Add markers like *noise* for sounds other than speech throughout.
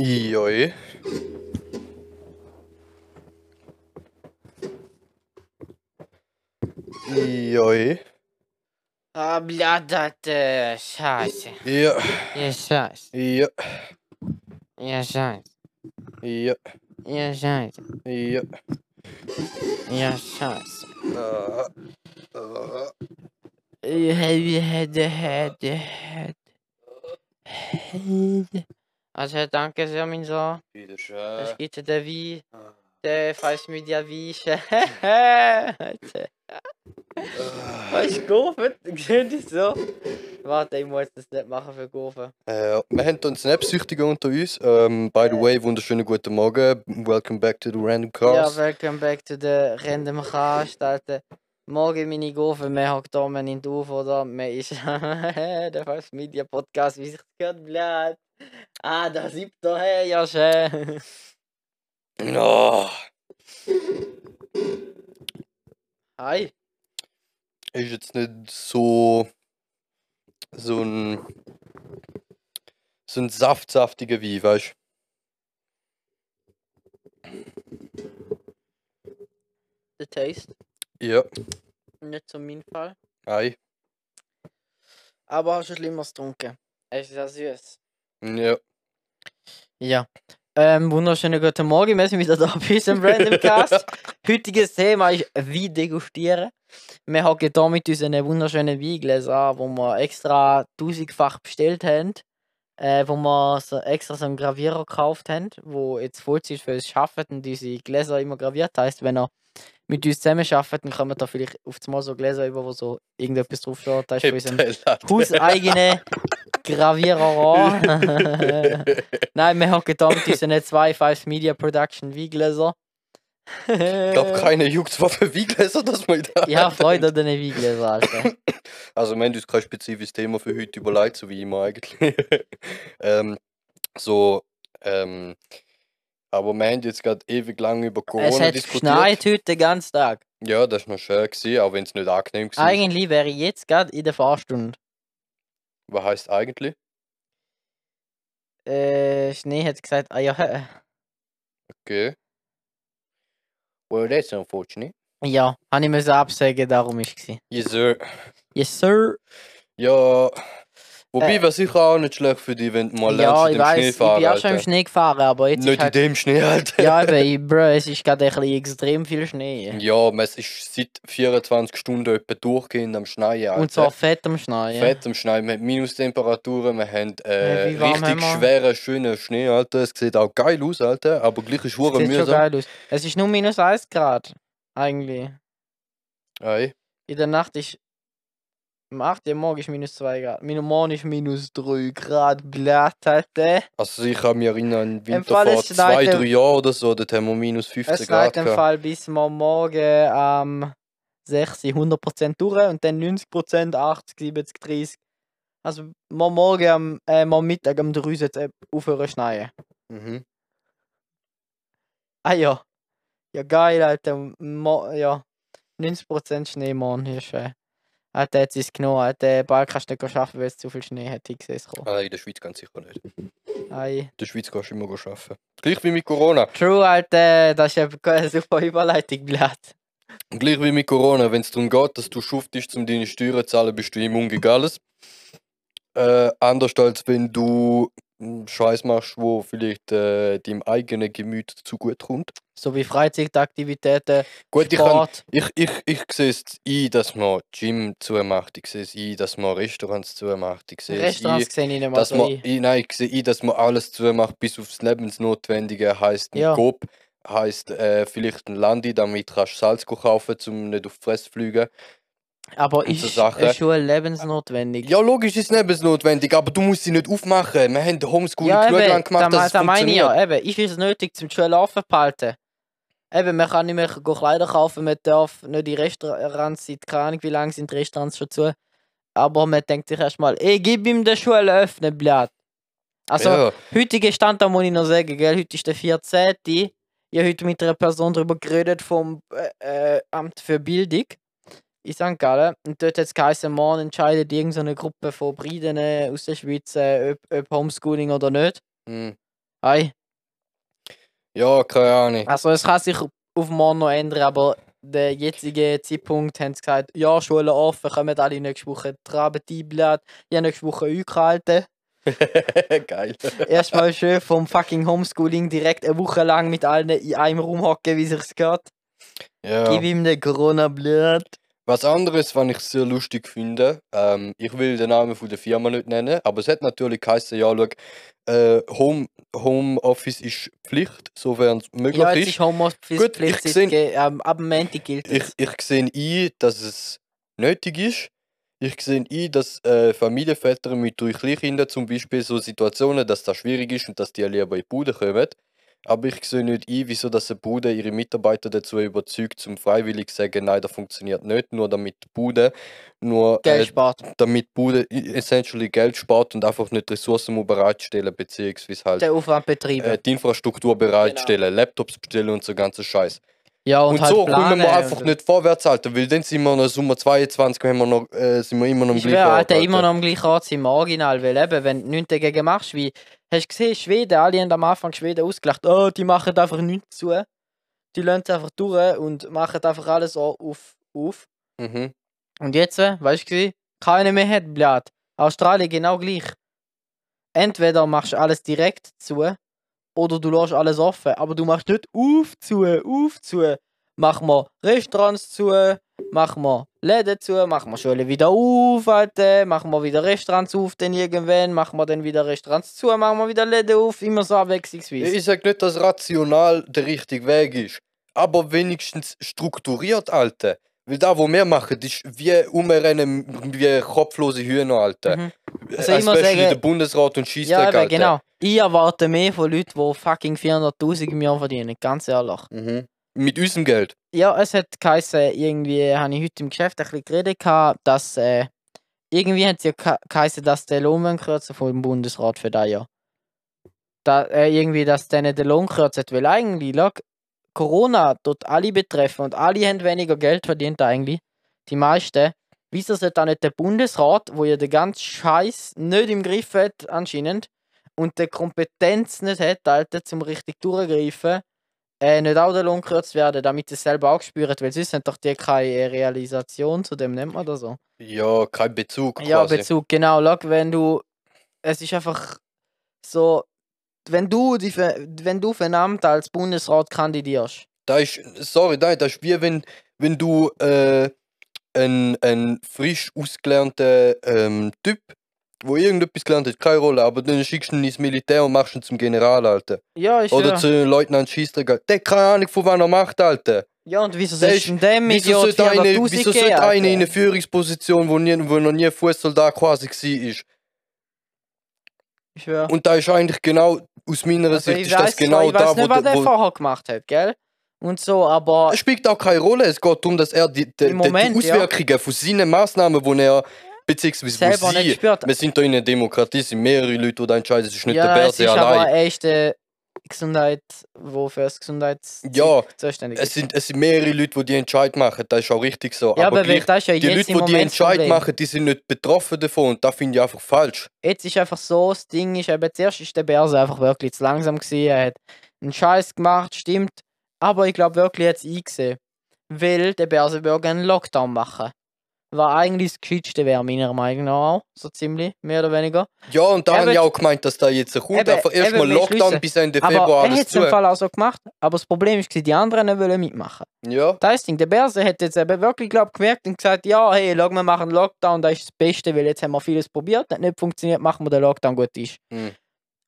Joi. Joi. Ah, блядь, это scheiße. Ja. Ja, scheiße. Ja. Ja, scheiße. Ja. Ja, scheiße. Ja. Ja, scheiße. Ah. Ah. Also, danke sehr, mein Sohn. Wieder Es gibt den Wein, der falls mit dir Wein. *laughs* *laughs* Weißt du, Gofen? Sieht das so? Warte, ich muss das nicht machen für Gofen. Äh, wir haben hier einen Snap-Süchtigen unter uns. Ähm, by the way, wunderschönen guten Morgen. Welcome back to the Random Ja, Cast. welcome back to the Random Cast, Alter. Morgen meine Gofen, wir hocken da, wir nimmt auf, oder? Wir ist *laughs* der Falls Media Podcast, wie sich das gehört, blöd. Ah, da sieht hey, ja schön. Oh, Hi. ist jetzt nicht so. so ein. so ein saftsaftiger Wein, weißt The Taste? Ja. nicht so mein Fall. Ei. Aber hast du Schlimmeres getrunken? Es ist ja süß. Ja. Ja. Ähm, wunderschönen guten Morgen, wir sind wieder da bei unserem Random Cast. *laughs* Heutiges Thema ist Wein degustieren. Wir haben hier mit unseren wunderschönen Weingläsern, wo wir extra tausendfach bestellt haben, äh, wo wir so extra so einen Gravierer gekauft haben, wo jetzt Vollzeit für uns arbeitet und unsere Gläser immer graviert. Heißt, wenn er mit uns zusammen arbeitet, dann kommen da vielleicht auf einmal so Gläser über, wo so irgendetwas draufsteht. Das ist für unseren Latte. Gravierer an. *laughs* Nein, wir haben gedacht, mit unseren zwei Five Media Production Weingläser. Ich glaube, keiner juckt, was für Weingläser das mal da Ich habe Freude an diesen Weingläsern, Alter. *coughs* Also, wir haben uns kein spezifisches Thema für heute überlegt, so wie immer eigentlich. *laughs* ähm, so, ähm, aber wir haben jetzt gerade ewig lang über Corona Es hat diskutiert. geschneit heute den ganzen Tag. Ja, das war noch schön, gewesen, auch wenn es nicht angenehm war. Eigentlich wäre ich jetzt gerade in der Fahrstunde. Was heisst eigentlich? Äh, Schnee hat gesagt, ah ja. Okay. Well, that's unfortunate. Ja, habe ich müssen absagen, darum ist es. Yes, sir. Yes, sir. Ja. Wobei, Äh. wäre sicher auch nicht schlecht für dich, wenn du mal ja, lernst, ich in Schnee weiß, ich fahren, bin auch schon im. Schnee gefahren, aber jetzt Nicht ist halt... in dem Schnee, Alter. Ja, *laughs* eben, ich- bro, es ist gerade ein bisschen extrem viel Schnee. Ja, es ist seit 24 Stunden etwa durchgehend am Schneien, Alter. Und zwar fett am Schneien. Fett am Schneien, wir haben Minustemperaturen, wir haben äh, warm richtig haben wir? schweren, schönen Schnee, Alter. Es sieht auch geil aus, Alter, aber gleich ist hure Sieht schon mühsam. geil aus. Es ist nur minus 1 Grad. Eigentlich. Ei. In der Nacht ist. Am 8. Uhr morgen ist minus 2 Grad. Minus morgen ist minus 3 Grad. Alter. Also ich kann mich erinnern, im Winter Fall vor es zwei, drei Jahren oder so, dort haben wir minus 15 Es Grad schneit im. Fall bis wir morgen am 6. Uhr 100% durch und dann 90%, 80, 70, 30. Also wir morgen am, äh, mal Mittag am 3 jetzt äh, aufhören schneien. Mhm. Ah ja. Ja geil, Alter. Mo ja. 90% Schnee morgen ist schön. Alter, jetzt ist es genommen. Alter, bald kannst du nicht arbeiten, weil es zu viel Schnee hat. Ich sehe es kommen. Ah, in der Schweiz ganz sicher nicht. Ei. In der Schweiz kannst du immer arbeiten. Gleich wie mit Corona. True, Alter. Das ist *laughs* eine super Überleitung, Blatt. Gleich wie mit Corona, wenn es darum geht, dass du schuftest, um deine Steuern zu zahlen, bist du immun gegen alles. Äh, anders als wenn du Scheiß machst, wo vielleicht äh, deinem eigenen Gemüt zu gut kommt. So wie Freizeitaktivitäten, Gut, ich, kann, Sport. ich, ich, ich sehe es ein, dass man Gym zumacht. Ich sehe es ein, dass man Restaurants zumacht. Ich sehe es ein, Restaurants sehe ich nicht mal dass so man, ein. nein, ich sehe ein, dass man alles zumacht, bis aufs Lebensnotwendige. Heißt ein Ja. Coop, heißt äh, vielleicht ein Landi, damit kannst du Salz kaufen, um nicht auf die Fresse zu fliegen. Aber ist Sachen. eine Schule lebensnotwendig? Ja, logisch ist es lebensnotwendig, aber du musst sie nicht aufmachen. Wir haben Homeschooling Ja, eben, lang gemacht, da, dass me- es da meine ich ja, eben, ist es nötig, zum die Schule offen zu behalten? Eben, man kann nicht mehr Kleider kaufen, man darf nicht in Restaurants, seit keine Ahnung, wie lange sind die Restaurants schon zu. Aber man denkt sich erstmal, ey, gib ihm die Schule öffnen, Blatt. Also, ja, heutiger Stand, da muss ich noch sagen, gell, heute ist der 14. Ich habe heute mit einer Person darüber geredet vom äh, äh, Amt für Bildung in St. Gallen. Und dort hat es geheißen, morgen entscheidet irgendeine Gruppe von Briden aus der Schweiz, äh, ob, ob Homeschooling oder nicht. hm, Ei. Ja, keine Ahnung. Also es kann sich auf morgen noch ändern, aber der jetzige Zeitpunkt haben sie gesagt, ja, Schulen offen, kommen alle nächste Woche traben die Blatt. Ich habe nächste Woche eingehalten. *laughs* Geil. Erstmal schön vom fucking Homeschooling direkt eine Woche lang mit allen in einem Raum hocken, wie sich's geht. Ja. Gib ihm den Corona-Blatt. Was anderes, was ich sehr lustig finde, ähm, ich will den Namen von der Firma nicht nennen, aber es hat natürlich geheißen, ja, schau, äh, Home, Homeoffice ist Pflicht, sofern es möglich Ja, jetzt ist. ist Homeoffice Gut, Pflicht, ich seit seh- ge- ähm, ab dem Montag gilt Ich, es. ich sehe ein, dass es nötig ist. Ich sehe ein, dass äh, Familienväter mit drei Kleinkindern zum Beispiel so Situationen, dass das schwierig ist und dass die lieber in die Bude kommen. Aber ich sehe nicht ein, wieso dass eine Bude ihre Mitarbeiter dazu überzeugt, zum freiwillig zu sagen, nein, das funktioniert nicht, nur damit die Bude, nur Geld äh, spart. damit die Bude essentially Geld spart und einfach nicht Ressourcen muss bereitstellen, beziehungsweise halt Den Aufwand betreiben. äh, die Infrastruktur bereitstellen, Laptops bestellen und so ganze Scheiß. Ja, und, Und, halt so können wir einfach nicht vorwärts halten, weil dann sind wir noch Sommer 22, haben wir noch, äh, sind wir immer noch am Ich gleichen Ort, immer Alter. noch am gleichen Ort im Original, weil eben, wenn du nichts dagegen machst, wie, hast du gesehen, Schweden, alle haben am Anfang Schweden ausgelacht, oh, die machen einfach nichts zu. Die lassen es einfach durch und machen einfach alles auf, auf. Mhm. Und jetzt, äh, weißt du, keiner mehr hat Blatt. Australien genau gleich. Entweder machst du alles direkt zu oder du lässt alles offen, aber du machst nicht auf zu, auf zu. Machen wir Restaurants zu, machen wir Läden zu, machen wir Schulen wieder auf, Alter, machen wir wieder Restaurants auf, dann irgendwann, machen wir dann wieder Restaurants zu, machen wir wieder Läden auf, immer so abwechslungsweise. Ich sage nicht, dass rational der richtige Weg ist, aber wenigstens strukturiert, Alter. Weil da, wo wir machen, ist wie umrennen wie kopflose Hühner, Alter. Mhm. Äh, Also muss Especially sagen- der Bundesrat und Scheissdreck, Ja, Alter. genau. Ich erwarte mehr von Leuten, die fucking 400'000 im Jahr verdienen, ganz ehrlich. Mhm. Mit unserem Geld. Ja, es hat geheißen, irgendwie habe ich heute im Geschäft ein bisschen geredet, gehabt, dass äh, irgendwie hat es ja ge- geheißen, dass der Lohn kürzen vom Bundesrat für das Jahr. Da, äh, irgendwie, dass denen der Lohn kürzt, weil eigentlich, schau, Corona tut alle betreffen und alle haben weniger Geld verdient eigentlich. Die meisten. Wieso sollte dann nicht der Bundesrat, wo ja den ganzen Scheiß nicht im Griff hat, anscheinend, und die Kompetenz nicht hat, Alter, zum richtig durchgreifen, äh, nicht auch der Lohn gekürzt werden, damit sie es selber auch spüren, weil sonst haben doch die keine Realisation, zu dem nennt man das so. Ja, kein Bezug Ja, quasi. Bezug, genau. Schau, wenn du. Es ist einfach so. Wenn du, die, wenn du für ein Amt als Bundesrat kandidierst, Da ist, sorry, nein, das ist wie wenn, wenn du äh, ein, ein frisch ausgelernter ähm, Typ, wo irgendetwas gelernt hat, keine Rolle, aber dann schickst du ihn ins Militär und machst ihn zum General, Alter. ja, ist Oder ja. zu Leutnant Scheissdreck. Der hat keine Ahnung, von wann er macht, Alter. Ja, und wieso sollst ist- du dem Wieso sollte 400'000 wieso sollte einer in Alter? einer Führungsposition, wo, nie, wo noch nie ein Fußsoldat quasi war? Ich schwör. Und da ist eigentlich genau, aus meiner Also, Sicht, ich ist das weiß genau ich da, weiß nicht, wo, was der wo vorher gemacht hat, gell? Und so, aber Es spielt auch keine Rolle. Es geht darum, dass er die, die, Moment, die ja. Auswirkungen von seinen Massnahmen, die er beziehungsweise wo sie, wir sind da in einer Demokratie, es sind mehrere Leute, die da entscheiden, es ist nicht ja, der es Börse ist aber allein. er ist der Gesundheit, wo für das Gesundheits Ja, zuständig Es ist. sind, es sind mehrere Leute, die die Entscheid machen, das ist auch richtig so. Ja, aber aber gleich, das ist ja die Leute, die die Entscheid machen, die sind nicht betroffen davon und das finde ich einfach falsch. Jetzt ist einfach so, das Ding ist eben, zuerst ist der Börse einfach wirklich zu langsam gewesen, er hat einen Scheiß gemacht, stimmt, aber ich glaube wirklich jetzt eingesehen, weil der Börse gerne einen Lockdown machen. Was eigentlich das Gescheitste wäre, meiner Meinung nach auch, so ziemlich, mehr oder weniger. Ja, und da Eben- habe ich auch gemeint, dass da jetzt kommt. Eben- Einfach erstmal Lockdown bis Ende Aber Februar er alles hat es im zu. Fall auch so gemacht, aber das Problem ist, die anderen nicht wollen mitmachen. Ja, Das Ding, der Börse hat jetzt eben wirklich glaub, gemerkt und gesagt, ja, hey, schau, wir machen Lockdown, das ist das Beste, weil jetzt haben wir vieles probiert, hat nicht funktioniert, machen wir den Lockdown, gut ist. Hm.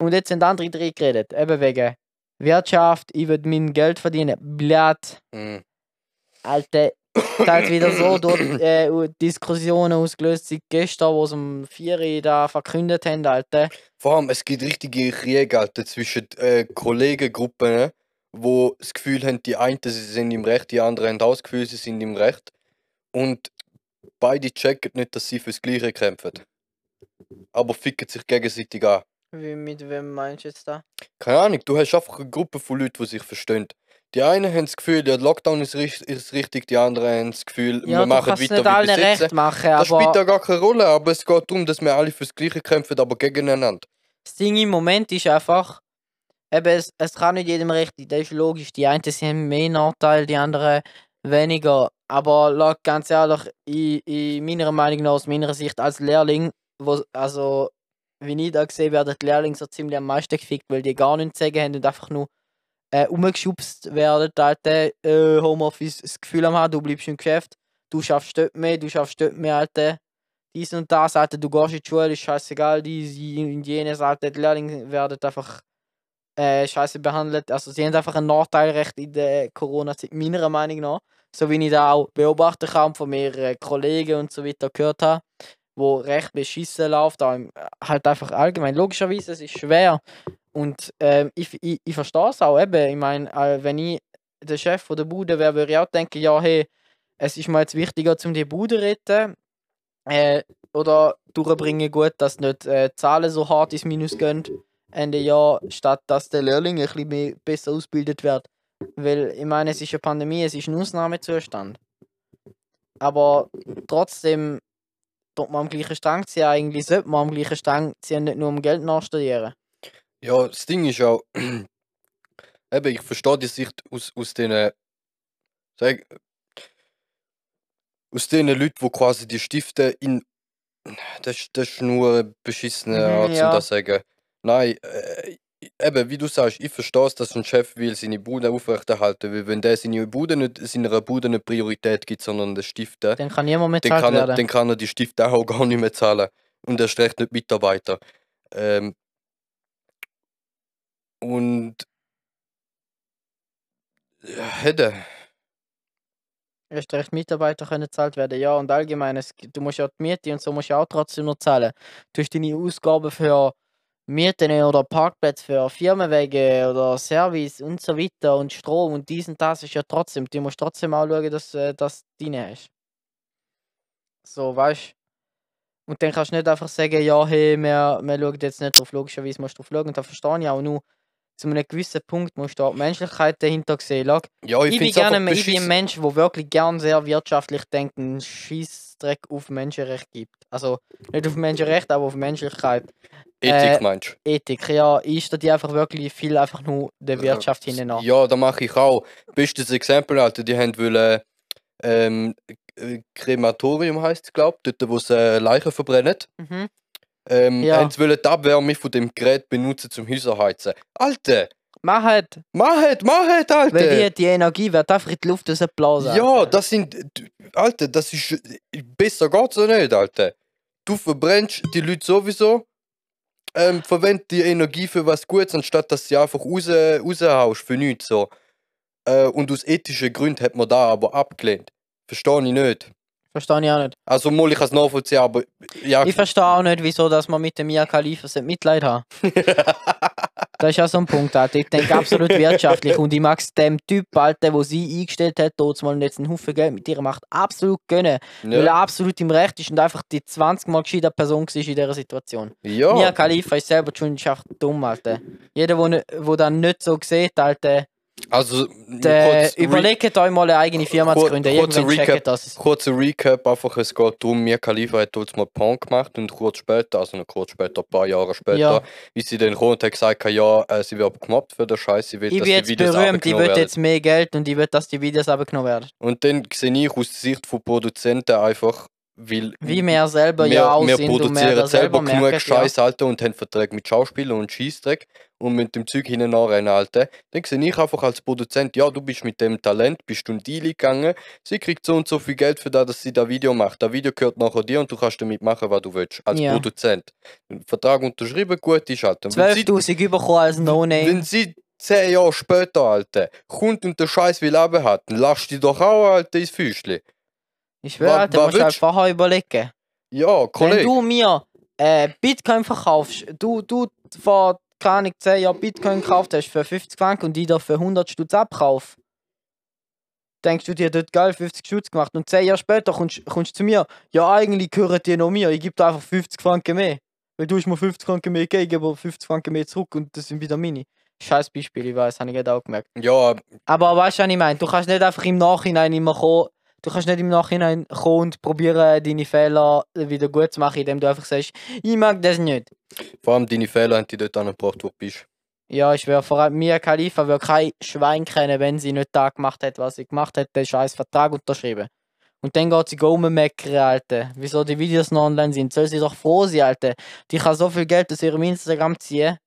Und jetzt sind andere drei geredet, eben wegen Wirtschaft, ich will mein Geld verdienen, blatt, mm. Alter, da hat wieder so dort äh, Diskussionen ausgelöst, seit gestern, wo sie um 4 Uhr da verkündet haben, Alter. Vor allem, es gibt richtige Kriege Alter, zwischen äh, Kollegengruppen, ne, wo das Gefühl haben, die einen sie sind im Recht, die anderen haben auch das Gefühl, sie sind im Recht. Und beide checken nicht, dass sie fürs Gleiche kämpfen. Aber ficken sich gegenseitig an. Wie, mit wem meinst du jetzt da? Keine Ahnung, du hast einfach eine Gruppe von Leuten, die sich verstehen. Die einen haben das Gefühl, der Lockdown ist, ist richtig, die anderen haben das Gefühl, Ja, wir machen weiter nicht allen recht machen, Das spielt ja gar keine Rolle, aber es geht darum, dass wir alle fürs Gleiche kämpfen, aber gegeneinander. das Ding im Moment ist einfach, eben, es, es kann nicht jedem richtig, das ist logisch. Die einen haben mehr Nachteile, die anderen weniger. Aber ganz ehrlich, in, in meiner Meinung nach, aus meiner Sicht als Lehrling, wo, also wie ich da gesehen werden die Lehrlinge so ziemlich am meisten gefickt, weil die gar nichts zu sagen haben und einfach nur äh, umgeschubst werden, alte äh, Homeoffice das Gefühl haben, du bleibst im Geschäft, du schaffst dort mehr, du schaffst dort mehr, alte dies und das, alte du gehst in die Schule, ist scheißegal, die und jenes, alte die Lehrlinge werden einfach äh, scheiße behandelt. Also sie haben einfach ein Nachteilrecht in der Corona-Zeit, meiner Meinung nach. So wie ich da auch beobachten kann von mehreren Kollegen und so weiter gehört habe wo recht beschissen läuft, halt einfach allgemein. Logischerweise, es ist schwer. Und ähm, ich, ich, ich verstehe es auch eben. Ich meine, äh, wenn ich der Chef der Bude wäre, würde ich auch denken, ja, hey, es ist mir jetzt wichtiger, um die Bude zu retten. Äh, oder durchbringen gut, dass nicht äh, Zahlen so hart ins Minus gehen Ende Jahr, statt dass der Lehrling ein bisschen mehr, besser ausgebildet wird. Weil ich meine, es ist eine Pandemie, es ist ein Ausnahmezustand. Aber trotzdem tut man am gleichen Strang ziehen. Eigentlich sollte man am gleichen Strang ziehen, nicht nur um Geld nachstudieren. Ja, das Ding ist auch, *clears throat* eben, ich verstehe die Sicht aus, aus den, sag, aus den Leuten, die quasi die Stifte in, das, das ist nur eine beschissene Mhm, Art, ja. um das zu sagen. Nein, äh, eben, wie du sagst, ich verstehe es, dass ein Chef will seine Bude aufrechterhalten will. Wenn der seine Bude nicht, seiner Bude eine Priorität gibt, sondern den Stifte, Dann kann niemand mehr dann zahlt kann, er, dann kann er die Stifte auch gar nicht mehr zahlen. Und erst recht nicht Mitarbeiter. Ähm, und ja, hätte. Erst recht Mitarbeiter können gezahlt werden. Ja, und allgemein, es, du musst ja die Miete und so musst du auch trotzdem noch zahlen. Du hast deine Ausgaben für Mieten oder Parkplätze für Firmenwege oder Service und so weiter und Strom und dies und das ist ja trotzdem. Du musst trotzdem auch schauen, dass äh, das drin hast. So, weißt Und dann kannst du nicht einfach sagen, ja, hey, wir, wir schauen jetzt nicht drauf, logischerweise musst du drauf schauen. Und da verstehe ich auch nur, zu einem gewissen Punkt musst du auch die Menschlichkeit dahinter sehen. Schau, Ja, ich, ich, bin gerne ich bin ein. Mensch, der wirklich gern sehr wirtschaftlich denkt, einen Scheißdreck auf Menschenrecht gibt. Also nicht auf Menschenrecht, aber auf Menschlichkeit. Ethik äh, meinst Ethik, ja, ich studiere einfach wirklich viel einfach nur der Wirtschaft hinten nach. Ja, da mache ich auch. Bestes Exempel, Alter, die haben wollen, ähm, äh, Krematorium heißt es, glaube ich, dort, wo sie äh, Leichen verbrennen. Mhm. Ähm, Ja. sie wollen die Abwärme von dem Gerät benutzen zum Häuser heizen. Alter, Mach halt, mach het, mach het, Alter! weil die, die Energie wird einfach in die Luft rausblasen. Ja, das sind. Alter, das ist. Besser geht's ja nicht, Alter. Du verbrennst die Leute sowieso. Ähm, verwend die Energie für was Gutes, anstatt dass sie einfach raus, raushaust für nichts. So. Äh, und aus ethischen Gründen hat man da aber abgelehnt. Verstehe ich nicht. Verstehe ich auch nicht. Also, mal ich kann es nachvollziehen, aber. Ja, Ich verstehe auch nicht, wieso dass man mit dem Mia Khalifa Mitleid haben. *laughs* Das ist ja so ein Punkt, Alter. Ich denke absolut *laughs* wirtschaftlich und ich mag es dem Typ, Alter, der sie eingestellt hat, dort mal jetzt einen Haufen Geld mit ihr macht, absolut gönnen. Weil er ja. absolut im Recht ist und einfach die 20 Mal gescheiter Person war in dieser Situation. ja. Mia Khalifa ist selber schon einfach dumm, Alter. Jeder, der ne- wo das nicht so sieht, Alter, Also, Re- überlegt euch mal eine eigene Firma zu gründen. kurzer Irgendwann Recap. das. Kurzer Recap, einfach, es geht darum, Mia Khalifa hat uns mal Punk gemacht und kurz später, also noch kurz später, ein paar Jahre später, Ja. wie sie dann kommt und hat gesagt, ja, äh, sie wird gemobbt für den Scheiß, sie will, Ich dass die Videos berühmt, ich will jetzt mehr Geld und ich will, dass die Videos abgenommen werden. Und dann sehe ich aus der Sicht von Produzenten einfach, weil Wie wir selber wir, ja wir produzieren das selber genug. Ja. Scheiß, Alter, und haben Verträge mit Schauspielern und Scheißdreck und mit dem Zeug hinten anrennen, Alter. Dann sehe ich einfach als Produzent, ja, du bist mit dem Talent, bist du in Deal gegangen, sie kriegt so und so viel Geld für das, dass sie das Video macht. Das Video gehört nachher dir und du kannst damit machen, was du willst, als Ja. Produzent. Der Vertrag unterschrieben, gut ist, Alter. Und Wenn sie, 12.000 bekommen als No-Name. wenn sie zehn Jahre später, Alter, kommt und der Scheiß will haben hat, dann lass dich doch auch, Alter, ins Füßli. Ich schwöre, wa musst du halt vorher überlegen. Ja, Wenn Kollege. du mir äh, Bitcoin verkaufst, du, du vor, keine Ahnung, 10 Jahren Bitcoin gekauft hast für 50 Franken und die da für 100 Stutz abkauf, denkst du dir dort geil 50 Stutz gemacht und 10 Jahre später kommst kommst du zu mir, ja eigentlich gehören die noch mir, ich gebe dir einfach 50 Franken mehr. Weil du hast mir 50 Franken mehr gegeben, ich gebe aber 50 Franken mehr zurück und das sind wieder meine. Scheiß Beispiel, ich weiß, habe ich gerade auch gemerkt. Ja, Aber weißt du, was ich meine? Du kannst nicht einfach im Nachhinein immer kommen. Du kannst nicht im Nachhinein kommen und probieren, deine Fehler wieder gut zu machen, indem du einfach sagst, ich mag das nicht. vor allem deine Fehler haben dich dort angebracht, wo du bist. Ja, ich wäre vor allem Mia Khalifa würde kein Schwein kennen, wenn sie nicht da gemacht hat, was sie gemacht hat, den scheiß Vertrag unterschrieben. Und dann geht sie rummeckern, Alter. Wieso die Videos noch online sind. Soll sie doch froh sein, Alter. Die kann so viel Geld aus ihrem Instagram ziehen.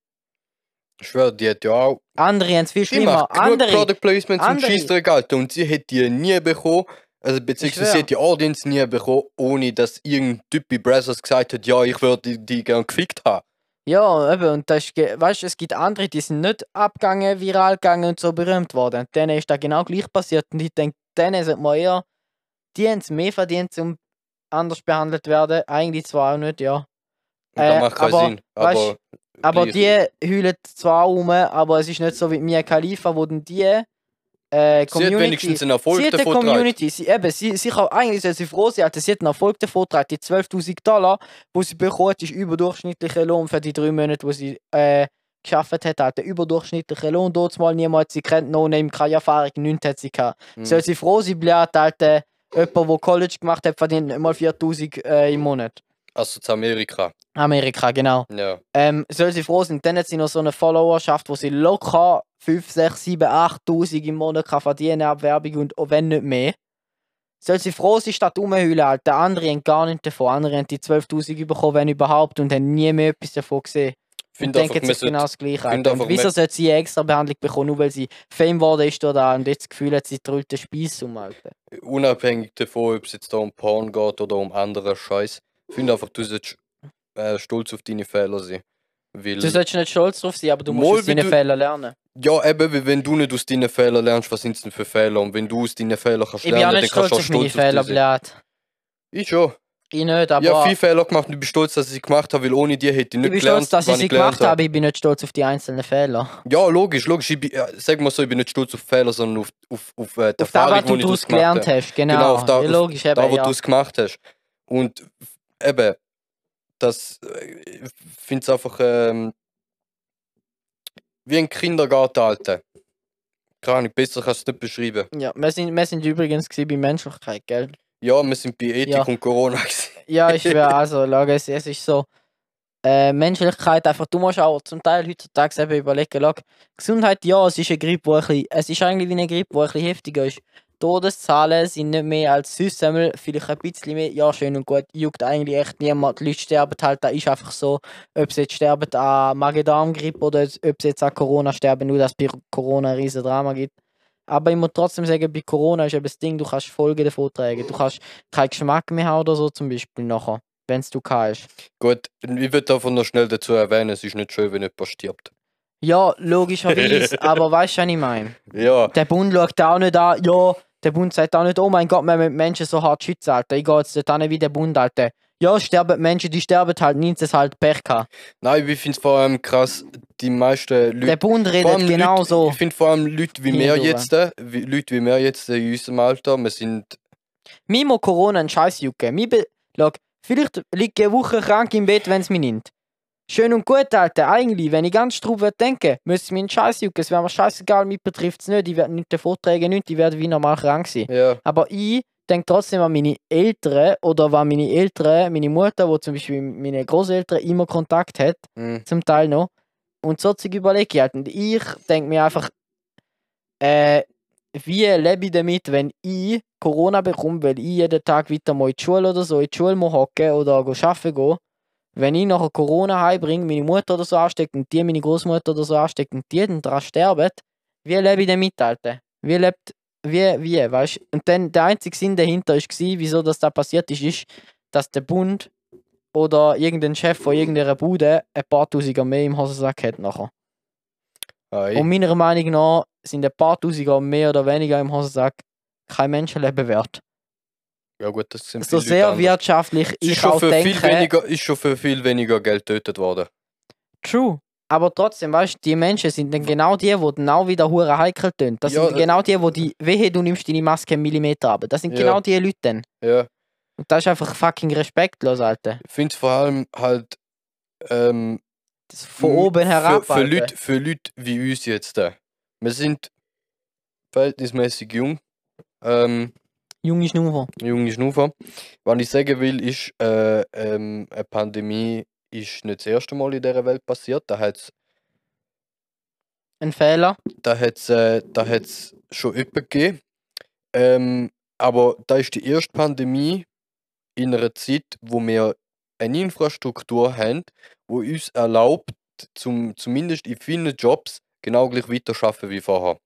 Ich schwöre, die hat ja auch. Andere haben es viel Die schlimmer. macht genug Andere, Product Placements und andere- Scheissdreck, Alter. Und sie hätte die nie bekommen. Also, beziehungsweise sie schwör. hat die Audience nie bekommen, ohne dass irgendein Typ bei Brazzers gesagt hat, ja, ich würde die, die gern gefickt haben. Ja, eben, und das ist, weißt du, es gibt andere, die sind nicht abgegangen, viral gegangen und so berühmt worden. Und denen ist das genau gleich passiert. Und ich denke, denen sollte man eher, die haben es mehr verdient, um anders behandelt werden. Eigentlich zwar auch nicht, ja. Und das Äh, macht keinen aber, Sinn. Aber, weißt, Aber die heulen zwar rum, aber es ist nicht so wie Mia Khalifa, wo dann die äh, sie hat Community... wenigstens einen Erfolg Sie hat davon. Community, sie, eben, sie, sie kann, eigentlich soll sie froh sein, Alter, sie hat einen Erfolg davon getragen. Die 12'000 Dollar, die sie bekommt, ist überdurchschnittlicher Lohn für die drei Monate, wo sie äh, geschafft hat. Alter. Überdurchschnittlicher Lohn, dort mal niemand sie kennt, no name, keine Erfahrung, nichts hat sie gehabt. Mhm. Soll sie froh sein, blöd, Alter, jemand, der College gemacht hat, verdient nicht mal 4'000 äh, im Monat. Also zu Amerika. Amerika, genau. Ja. Ähm, soll sie froh sein, dann hat sie noch so eine Followerschaft, wo sie locker 5, 6, 7, 8'000 im Monat kann verdienen ab Werbung und auch wenn nicht mehr. Soll sie froh sein, statt rumheulen, Alter. Andere haben gar nichts davon. Andere haben die 12'000 bekommen, wenn überhaupt, und haben nie mehr etwas davon gesehen. Ich Und denken man sich genau das Gleiche. Und wieso sollte sie eine extra Behandlung bekommen, nur weil sie Fame geworden ist oder und jetzt das Gefühl hat, sie drüllt den Spieß um, Alter. unabhängig davon, ob es jetzt da um Porn geht oder um anderen Scheiß, ich finde einfach, du solltest äh, stolz auf deine Fehler sein. Weil, Du solltest nicht stolz drauf sein, aber du musst Mal, aus deinen du- Fehlern lernen. ja, eben, wenn du nicht aus deinen Fehlern lernst, was sind es denn für Fehler? Und wenn du aus deinen Fehlern kannst Ich lernen, dann kannst du auch auf meine stolz auf Fehler, dich sein. blöd. Ich schon. Ich nicht, aber... Ich habe viele Fehler gemacht und ich bin stolz, dass ich sie gemacht habe, weil ohne die hätte ich Ich nicht bin gelernt, stolz, dass ich was sie gelernt gemacht habe, ich bin nicht stolz auf die einzelnen Fehler. Ja, logisch, logisch. Ich bin, ja, sag mal so, ich bin nicht stolz auf Fehler, sondern auf, auf, auf äh, die Auf was Erfahrung, du die ich daraus daraus gemacht gelernt hast, genau. Genau, auf da- ja, logisch, eben, da, wo ja. du es gemacht hast. Und eben, das äh, ich finde es einfach ähm, wie ein Kindergarten, Alter. Keine Ahnung, besser kannst du es nicht beschreiben. ja, wir sind, wir sind übrigens bei Menschlichkeit, gell? Ja, wir sind bei Ethik Ja. und Corona. Ja, ich schwöre, also, schau, es, es ist so, äh, Menschlichkeit, einfach, du musst auch zum Teil heutzutage eben überlegen, schau, Gesundheit, ja, es ist eine Grippe, wo ein bisschen, es ist eigentlich wie eine Grippe, die ein bisschen heftiger ist. Todeszahlen sind nicht mehr als einmal, vielleicht ein bisschen mehr, ja, schön und gut, juckt eigentlich echt niemand, die Leute sterben halt, da ist einfach so, ob sie jetzt sterben an Magen-Darm-Grippe oder ob sie jetzt an Corona sterben, nur dass es bei Corona ein riesen Drama gibt. Aber ich muss trotzdem sagen, bei Corona ist eben das Ding, du kannst Folgen davon tragen. Du kannst keinen Geschmack mehr haben oder so zum Beispiel nachher, wenn es du kannst. Gut, ich würde einfach noch schnell dazu erwähnen, es ist nicht schön, wenn jemand stirbt. Ja, logischerweise, *laughs* aber weißt du, was ich meine? Ja, Der Bund schaut auch nicht an, ja, der Bund sagt auch nicht, oh mein Gott, wir müssen Menschen so hart schützen, Alter. Ich gehe jetzt dort hin wie der Bund, Alter. Ja, sterben Menschen, die sterben halt, nichts es halt Pech gehabt. nein, ich finde es vor allem krass, die meisten Leute. Der Bund redet genau Leute, so. Ich finde vor allem Leute wie Hindurch. jetzt, äh, wie, Leute wie wir jetzt äh, in unserem Alter, wir sind Mir muss Corona einen Scheiß jucken. Mir Schau, vielleicht liege ich eine Woche krank im Bett, wenn es mich nimmt. Schön und gut, Alter. Eigentlich, wenn ich ganz drauf würd denken, müsste mir einen Scheiß jucken. Es wäre mir scheißegal, mich betrifft es nicht. Ich werde nicht davon tragen, nicht. Ich werde wie normal krank sein. ja, Aber ich denke trotzdem an meine Eltern oder an meine Eltern, meine Mutter, wo zum Beispiel mit meinen Großeltern immer Kontakt hat, mm, zum Teil noch. Und so überlege ich halt. Und ich denke mir einfach, äh, wie lebe ich damit, wenn ich Corona bekomme, weil ich jeden Tag weiter mal in die Schule oder so, in die Schule muss hocken oder arbeiten gehen. Wenn ich nachher Corona heimbringe, meine Mutter oder so ansteckt und die meine Großmutter oder so ansteckt und die dann daran sterben, wie lebe ich damit, Alter? Wie lebt, wie, wie, weißt Und dann der einzige Sinn dahinter war, wieso das da passiert ist, ist, dass der Bund oder irgendein Chef von irgendeiner Bude ein paar Tausiger mehr im Hosensack hat nachher. ei. Und meiner Meinung nach sind ein paar Tausiger mehr oder weniger im Hosensack kein Menschenleben wert. Ja gut, das sind So sehr Leute wirtschaftlich ist ich auch für viel denke, weniger, ist schon für viel weniger Geld getötet worden. true. Aber trotzdem, weißt du, die Menschen sind dann genau die, die dann auch wieder hure heikel tun. Das Ja, sind äh, genau die, wo die, wehe, du nimmst deine Maske einen Millimeter ab. Das sind Ja. genau die Leute dann. Ja, Und das ist einfach fucking respektlos, Alter. ich finde vor allem halt ähm, Das von oben herab. Für, für. Leute, für Leute wie uns jetzt. Wir sind verhältnismäßig jung. Ähm, Junge Schnuffer. junge Schnuffer. Was ich sagen will, ist, äh, ähm, eine Pandemie ist nicht das erste Mal in dieser Welt passiert. Da hat es Ein Fehler. da hat es äh, da hat's schon öppe gegeben. Ähm, aber da ist die erste Pandemie in einer Zeit, wo wir eine Infrastruktur haben, wo uns erlaubt, zum, zumindest in vielen Jobs genau gleich weiterarbeiten wie vorher.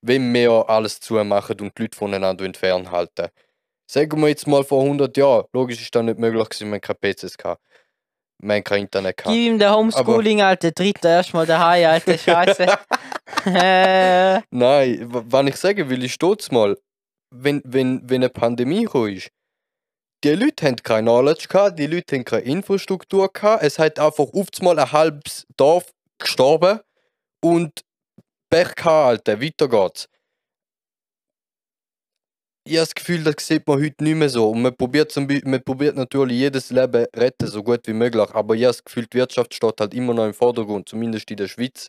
Wenn wir alles zumachen und die Leute voneinander entfernen halten. Sagen wir jetzt mal vor 100 Jahren, logisch ist das nicht möglich gewesen, haben keine PCs gehabt. Haben kein Internet gehabt. Gib ihm den Homeschooling, Alter. Tritt erstmal daheim, Alter. Scheiße. *laughs* äh, Nein, w- wenn ich sagen will, ist dort mal, wenn, wenn, wenn eine Pandemie gekommen ist, die Leute haben kein Knowledge gehabt, die Leute haben keine Infrastruktur gehabt, es hat einfach oftmals ein halbes Dorf gestorben und Pech gehabt, Alter, weiter geht's. Ich habe das Gefühl, das sieht man heute nicht mehr so. Und man probiert, zum man probiert natürlich jedes Leben retten, so gut wie möglich. Aber ich habe das Gefühl, die Wirtschaft steht halt immer noch im Vordergrund, zumindest in der Schweiz.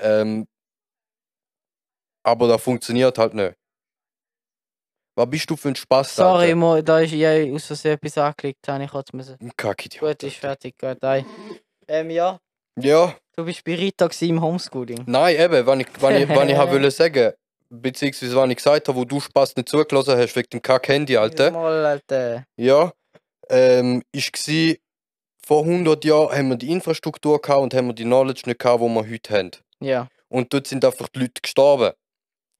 Ähm, aber das funktioniert halt nicht. Was bist du für ein Spaß? sorry, Mo, da ist ja aus Versehen etwas angeklickt. Habe ich kurz müssen. Kacke, Gut, ist fertig. Gut, ei. Ähm, ja. Ja, Du bist bei Rita im Homeschooling. nein, eben, wenn ich, wenn ich, wenn ich *laughs* habe wollte sagen, beziehungsweise wenn ich gesagt habe, wo du Spaß nicht zugelassen hast wegen dem Kack-Handy, Alter. Mal, Alter. Ja, ähm, ist gsi vor 100 Jahren haben wir die Infrastruktur gehabt und haben wir die Knowledge nicht gehabt, die wir heute haben. Ja. Und dort sind einfach die Leute gestorben.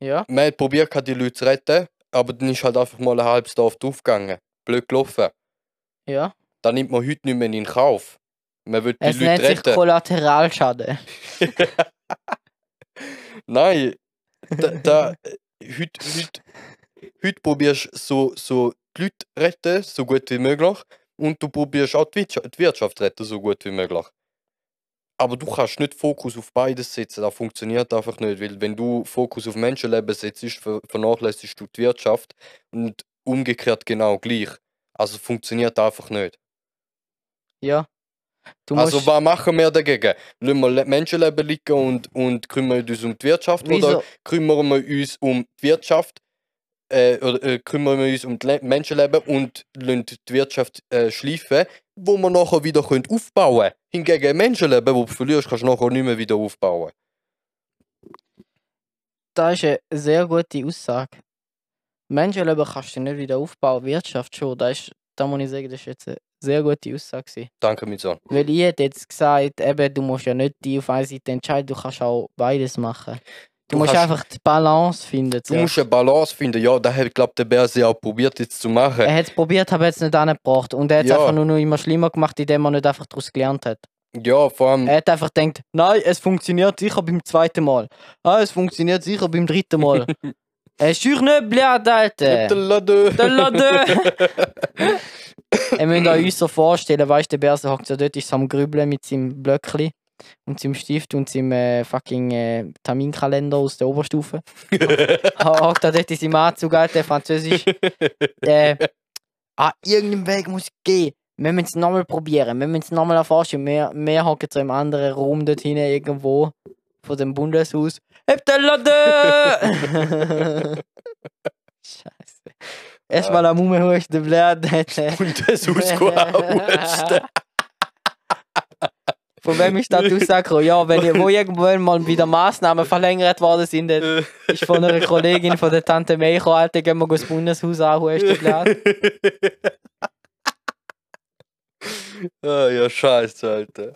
Ja. Man hat probiert, die Leute zu retten, aber dann ist halt einfach mal ein halbes Dorf draufgegangen. Blöd gelaufen. Ja. Da nimmt man heute nicht mehr in Kauf. Man will die Es Leute nennt sich retten. Kollateralschaden. *laughs* Nein, da, da, heute, heute, heute probierst du so, so die Leute retten, so gut wie möglich. Und du probierst auch die Wirtschaft, retten, so gut wie möglich. Aber du kannst nicht Fokus auf beides setzen, das funktioniert einfach nicht. Weil wenn du Fokus auf Menschenleben setzt, ver- vernachlässigst du die Wirtschaft und umgekehrt genau gleich. Also funktioniert einfach nicht. Ja. Du also was machen wir dagegen? Lassen wir Le- Menschenleben liegen und, und kümmern uns um die Wirtschaft? Oder wieso, kümmern wir uns um die Wirtschaft, äh, oder äh, kümmern wir uns um die Le Menschenleben und lassen die Wirtschaft äh, schleifen, wo wir nachher wieder können aufbauen können. Hingegen Menschenleben, wo du verlierst, kannst du nachher nicht mehr wieder aufbauen. das ist eine sehr gute Aussage. Menschenleben kannst du nicht wieder aufbauen, Wirtschaft schon. Das, ist, da muss ich sagen, das ist jetzt eine sehr gute Aussage. gewesen. Danke, mein Sohn. Weil ich hätte jetzt gesagt, eben, du musst ja nicht die auf eine Seite entscheiden, du kannst auch beides machen. Du, Du musst einfach die Balance finden. Du zuerst. musst eine Balance finden. Ja, das hat, glaube der Berse auch probiert jetzt zu machen. Er hat es probiert, aber jetzt nicht angebracht. Und er hat es Ja. einfach nur noch immer schlimmer gemacht, indem er nicht einfach daraus gelernt hat. Ja, vor allem. Er hat einfach gedacht, nein, es funktioniert sicher beim zweiten Mal. Ah, es funktioniert sicher beim dritten Mal. *laughs* Er ist schür nicht blöd, Alter. Der Lade. Der Lade. *laughs* Ihr müsst euch so vorstellen, weißt du, der Berse hockt so dort, ist so am Grübeln mit seinem Blöckli und seinem Stift und seinem äh, fucking äh, Terminkalender aus der Oberstufe. *laughs* hockt er dort in seinem Anzug, Alter, Französisch. *laughs* äh, ah, irgendeinem Weg muss ich gehen. Wir müssen es nochmal probieren, wir müssen es nochmal erforschen. Wir, wir hocken so im anderen Raum dort hinten irgendwo von dem Bundeshaus. Heb den Laden! Scheiße. Erstmal am Rumhusten, blöd. Alter. Und das ausgehauen. Von wem ist das die Aussage gekommen? Ja, wenn ihr, wo irgendwann mal wieder Massnahmen verlängert worden sind, dann ist von einer Kollegin von der Tante May gekommen, Alter, gehen wir das Bundeshaus anhusten, blöd. ah, ja, scheiße, Alter.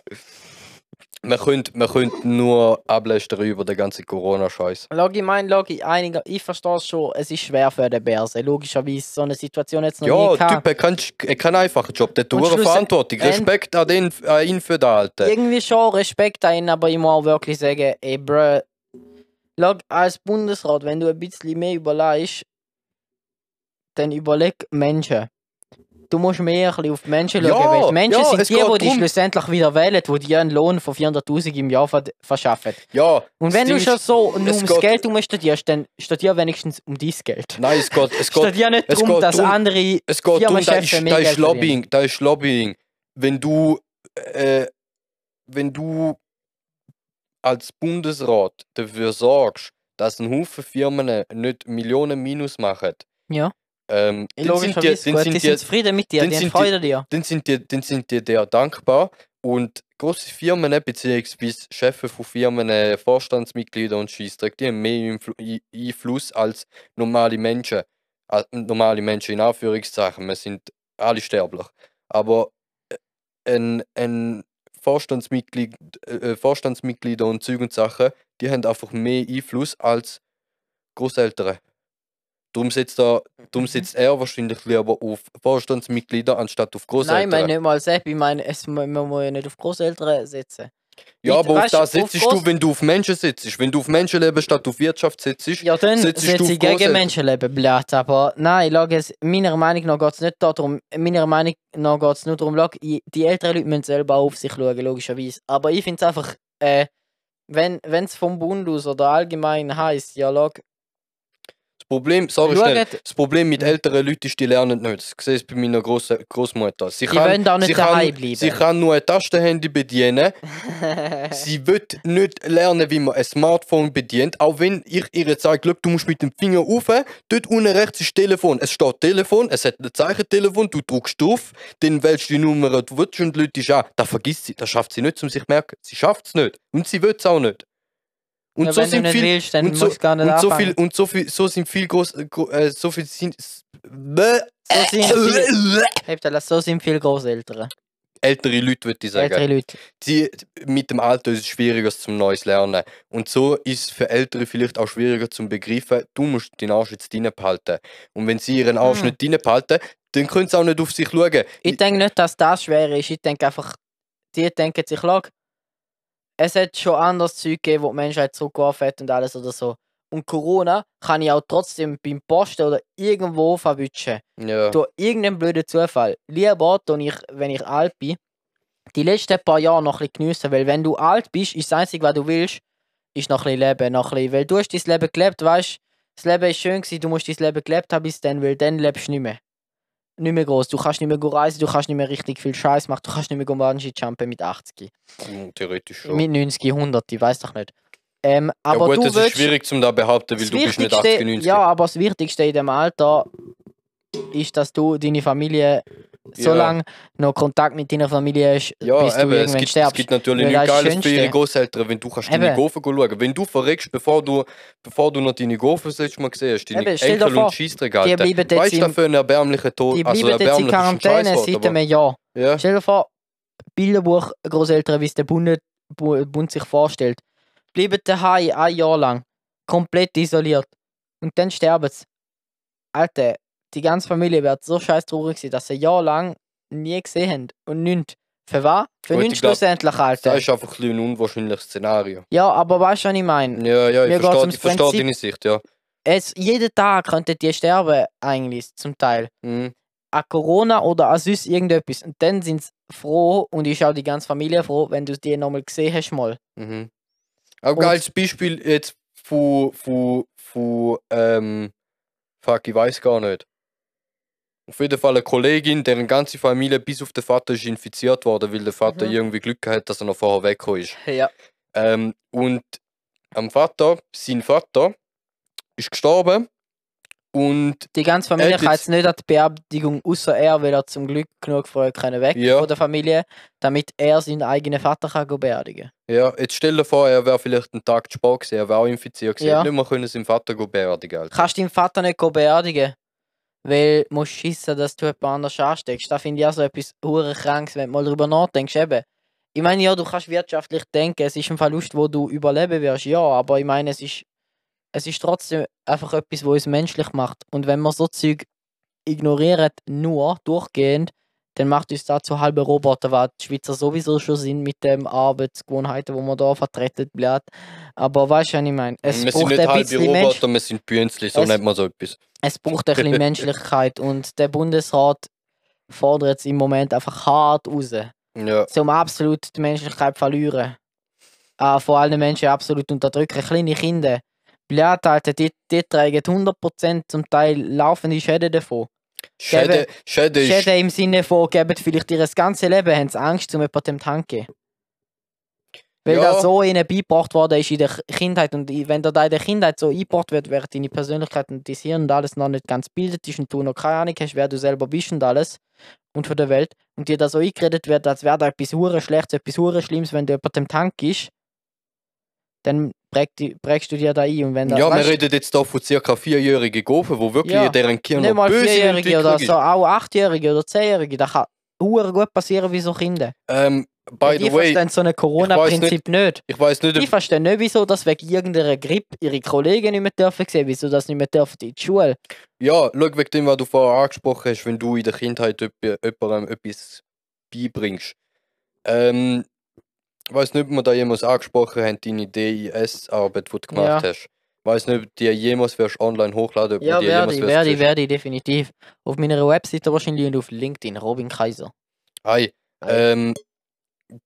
Man könnte, man könnte nur ablästern über den ganzen Corona-Scheiß. Logi, mein Logi, einiger, ich verstehe es schon, es ist schwer für den Bärse. Logischerweise, so eine Situation jetzt noch Ja, nie gehabt. Typ, er kann, er kann einfach einen Job, der schluss- Verantwortung. Respekt an, den, an ihn für den Alten. Irgendwie schon Respekt an ihn, aber ich muss auch wirklich sagen, ey, bruh, Log, als Bundesrat, wenn du ein bisschen mehr überlegst, dann überleg Menschen. Du musst mehr auf die Menschen Ja, schauen, weil die Menschen ja, sind die, die dich schlussendlich wieder wählen, die dir einen Lohn von 400'000 im Jahr ver verschaffen. Ja, Und wenn du schon so nur ums Geld herum studierst, dann studier wenigstens um dein Geld. nein, es geht, es *laughs* geht, Studier nicht darum, dass drum- andere es geht darum, da ist, mehr da Geld ist Lobbying, da ist Lobbying. Wenn du, äh, wenn du als Bundesrat dafür sorgst, dass ein Haufen Firmen nicht Millionen Minus machen, Ja. Ähm, dann sind gut, sind die die, sind zufrieden mit dir, die sind an dir. dann sind die, dann sind die dir dankbar Und große Firmen, beziehungsweise Chefs von Firmen, äh, Vorstandsmitglieder und Scheissdreck, die haben mehr Influ Einfluss als normale Menschen. Äh, normale Menschen in Anführungszeichen, wir sind alle sterblich. Aber äh, ein, ein Vorstandsmitglied, äh, Vorstandsmitglieder und Züge und Sachen, die haben einfach mehr Einfluss als Großeltern. Darum setzt, er, darum Mhm. setzt er wahrscheinlich lieber auf Vorstandsmitglieder anstatt auf Nein, ich meine Großeltern. nicht mal selbst. Ich meine, es, man man muss ja nicht auf Großeltern setzen. Ja, aber auf weißt du, das auf setzt du, wenn du auf Menschen sitzt. Wenn du auf Menschenleben statt auf Wirtschaft sitzt, Ja, dann setzt ich auf gegen Großeltern. Menschenleben blöd. Aber nein, schau, es, meiner Meinung nach geht es nicht darum. Meiner Meinung nach geht es nur darum, schau, die älteren Leute müssen selber auf sich schauen, logischerweise. Aber ich finde es einfach, äh, wenn es vom Bund aus oder allgemein heisst, ja, schau, das Problem, sorry schnell, das Problem mit älteren Leuten ist, die lernen nicht. Ich sehe es bei meiner Groß Großmutter. Sie die wollen da nicht daheim kann, bleiben. sie kann nur ein Tastenhandy bedienen. *laughs* sie wird nicht lernen, wie man ein Smartphone bedient. Auch wenn ich ihr zeige, «Schau, du musst mit dem Finger rauf, dort unten rechts ist Telefon. Es steht Telefon, es hat ein Zeichentelefon, du drückst drauf, dann wählst du die Nummer, du willst und Leute ist an. Das vergisst sie, das schafft sie nicht, um sich zu merken. Sie schafft es nicht. Und sie will es auch nicht. Und ja, so sind willst, dann und so- und viel und so viel so sind viel groß äh, so viel sind Bäh. So sind *laughs* das, so sind viele Großeltern. ältere Leute würde ich sagen Ältere Leute. die, mit dem Alter ist es schwieriger zum Neues lernen und so ist es für Ältere vielleicht auch schwieriger zum begreifen du musst deinen Arsch jetzt drin behalten und wenn sie ihren Arsch Hm. nicht drin behalten dann können sie auch nicht auf sich schauen Ich denke nicht, dass das schwer ist. Ich denke einfach, die denken sich, schau, es hat schon anderes Zeug gegeben, wo die Menschheit zurückgeworfen hat und alles oder so. Und Corona kann ich auch trotzdem beim Posten oder irgendwo verwischen. ja Durch irgendeinen blöden Zufall. Lieber tue ich, wenn ich alt bin, die letzten paar Jahre noch ein bisschen geniessen. Weil wenn du alt bist, ist das Einzige, was du willst, ist noch ein bisschen leben. Noch ein bisschen, weil du hast dein Leben gelebt, weißt das Leben ist schön gewesen, du musst dein Leben gelebt haben bis dann, weil dann lebst du nicht mehr. Nicht mehr groß. Du kannst nicht mehr reisen, du kannst nicht mehr richtig viel Scheiß machen, du kannst nicht mehr Bungee jumpen mit 80. Hm, theoretisch schon Mit 90, 100, ich weiß doch nicht. Ähm, ja aber gut du es ist schwierig zum da behaupten weil das du bist nicht Wichtigste- 80 90 Ja, aber das Wichtigste in dem Alter ist, dass du deine Familie so Ja. lange noch Kontakt mit deiner Familie hast, ja, bis du eben, es irgendwann gibt, es stirbst. gibt natürlich nichts Geiles für ihre. Großeltern, wenn du kannst deine. Gofen schauen wenn du verreckst, bevor du, bevor du noch deine Gofen letzte Mal gesehen hast, deine Eben, Enkel vor, und Scheissdreck, Die bleiben Weißt du, dafür einen erbärmlichen Tod, die also bleiben jetzt in erbärmlich Quarantäne seit einem Jahr. Ja, Stell dir vor, Bilderbuch Großeltern, wie es der Bund, Bu- Bund sich vorstellt, bleiben daheim ein Jahr lang, komplett isoliert. Und dann sterben sie. Alter, die ganze Familie wird so scheiß traurig sein, dass sie ein Jahr lang nie gesehen haben. Und nichts. Für was? Für nichts ich schlussendlich, Alter. das ist einfach ein, bisschen ein unwahrscheinliches Szenario. Ja, aber weißt du, was ich meine? Ja, ja, ich verstehe, ich verstehe deine Sicht, ja. Es, jeden Tag könnten die sterben, eigentlich, zum Teil. Mhm. an Corona oder an sonst irgendetwas. Und dann sind sie froh und ist auch die ganze Familie froh, wenn du die nochmal gesehen hast. Mal. Mhm. Auch geiles Beispiel jetzt von, von, von ähm, fuck, ich weiß gar nicht. Auf jeden Fall eine Kollegin, deren ganze Familie bis auf den Vater ist infiziert worden, weil der Vater Mhm. irgendwie Glück gehabt dass er noch vorher weggekommen ist. Ja. Ähm, und am Vater, sein Vater, ist gestorben und Die ganze Familie kann jetzt nicht an die Beerdigung, außer er, weil er zum Glück genug früh können weg Ja. von der Familie, damit er seinen eigenen Vater kann beerdigen ja, jetzt stell dir vor, er wäre vielleicht einen Tag zu spät gewesen, er wäre auch infiziert gewesen, Ja. nicht mehr können seinen Vater beerdigen. Alter. Kannst deinen Vater nicht beerdigen, weil du musst schissen, dass du jemand anders ansteckst. Da finde ich auch so etwas hure krankes, wenn du mal drüber nachdenkst. Eben. Ich meine, ja, du kannst wirtschaftlich denken, es ist ein Verlust, wo du überleben wirst, ja, aber ich meine, es ist, es ist trotzdem einfach etwas, was uns menschlich macht. Und wenn man so Zeug ignoriert, nur durchgehend, dann macht uns das zu halben Roboter, was die Schweizer sowieso schon sind mit den Arbeitsgewohnheiten, die man da vertreten bleibt. Aber weißt du, was ich meine? Es wir sind braucht nicht ein halbe bisschen Mensch Roboter, wir sind Bünzli, so Es- nennt man so etwas. es braucht ein bisschen Menschlichkeit und der Bundesrat fordert es im Moment einfach hart raus, Ja. um absolut die Menschlichkeit zu verlieren. Äh, vor allem Menschen absolut unterdrücken, kleine Kinder. Blöd, Alter, die, die tragen 100% zum Teil laufende Schäden davon. Schäden, Schäden. Schäden im Sinne von, geben vielleicht ihr ganzes Leben, haben sie Angst, um jemandem zu hanken. Weil Ja. das so ihnen beigebracht worden ist in der Kindheit und wenn dir da in der Kindheit so eingebracht wird, während deine Persönlichkeit und dein Hirn und alles noch nicht ganz bildet ist und du noch keine Ahnung hast, wer du selber bist und alles und von der Welt, und dir da so eingeredet wird, als wäre da etwas hure Schlechtes, etwas hure Schlimmes, wenn du jemand im Tank ist, dann prägst du, prägst du dir da ein. Und wenn da, Ja, wir weißt, reden jetzt hier von circa vierjährigen Gofen, wo wirklich Ja, deren Kirn nicht mal böse Vierjährige oder so, auch Achtjährige oder Zehnjährige, das kann gut passieren wie so Kinder. Ähm, by die the way, verstehen so ein Corona-Prinzip nicht. ich weiß nicht, Die ob verstehen nicht, wieso das wegen irgendeiner Grippe ihre Kollegen nicht mehr dürfen sehen, wieso das nicht mehr dürfen in die Schule. Ja, schau wegen dem, was du vorher angesprochen hast, wenn du in der Kindheit jemandem etwas beibringst. Ähm, ich weiß nicht, ob wir da jemals angesprochen haben, deine DIS-Arbeit, die du gemacht Ja. hast. Ich weiß nicht, ob die jemals wirst online hochladen, ob Ja, die werde ich, werde ich, werde ich definitiv. Auf meiner Webseite wahrscheinlich und auf LinkedIn, Robin Kaiser. Hi. Hi. Ähm,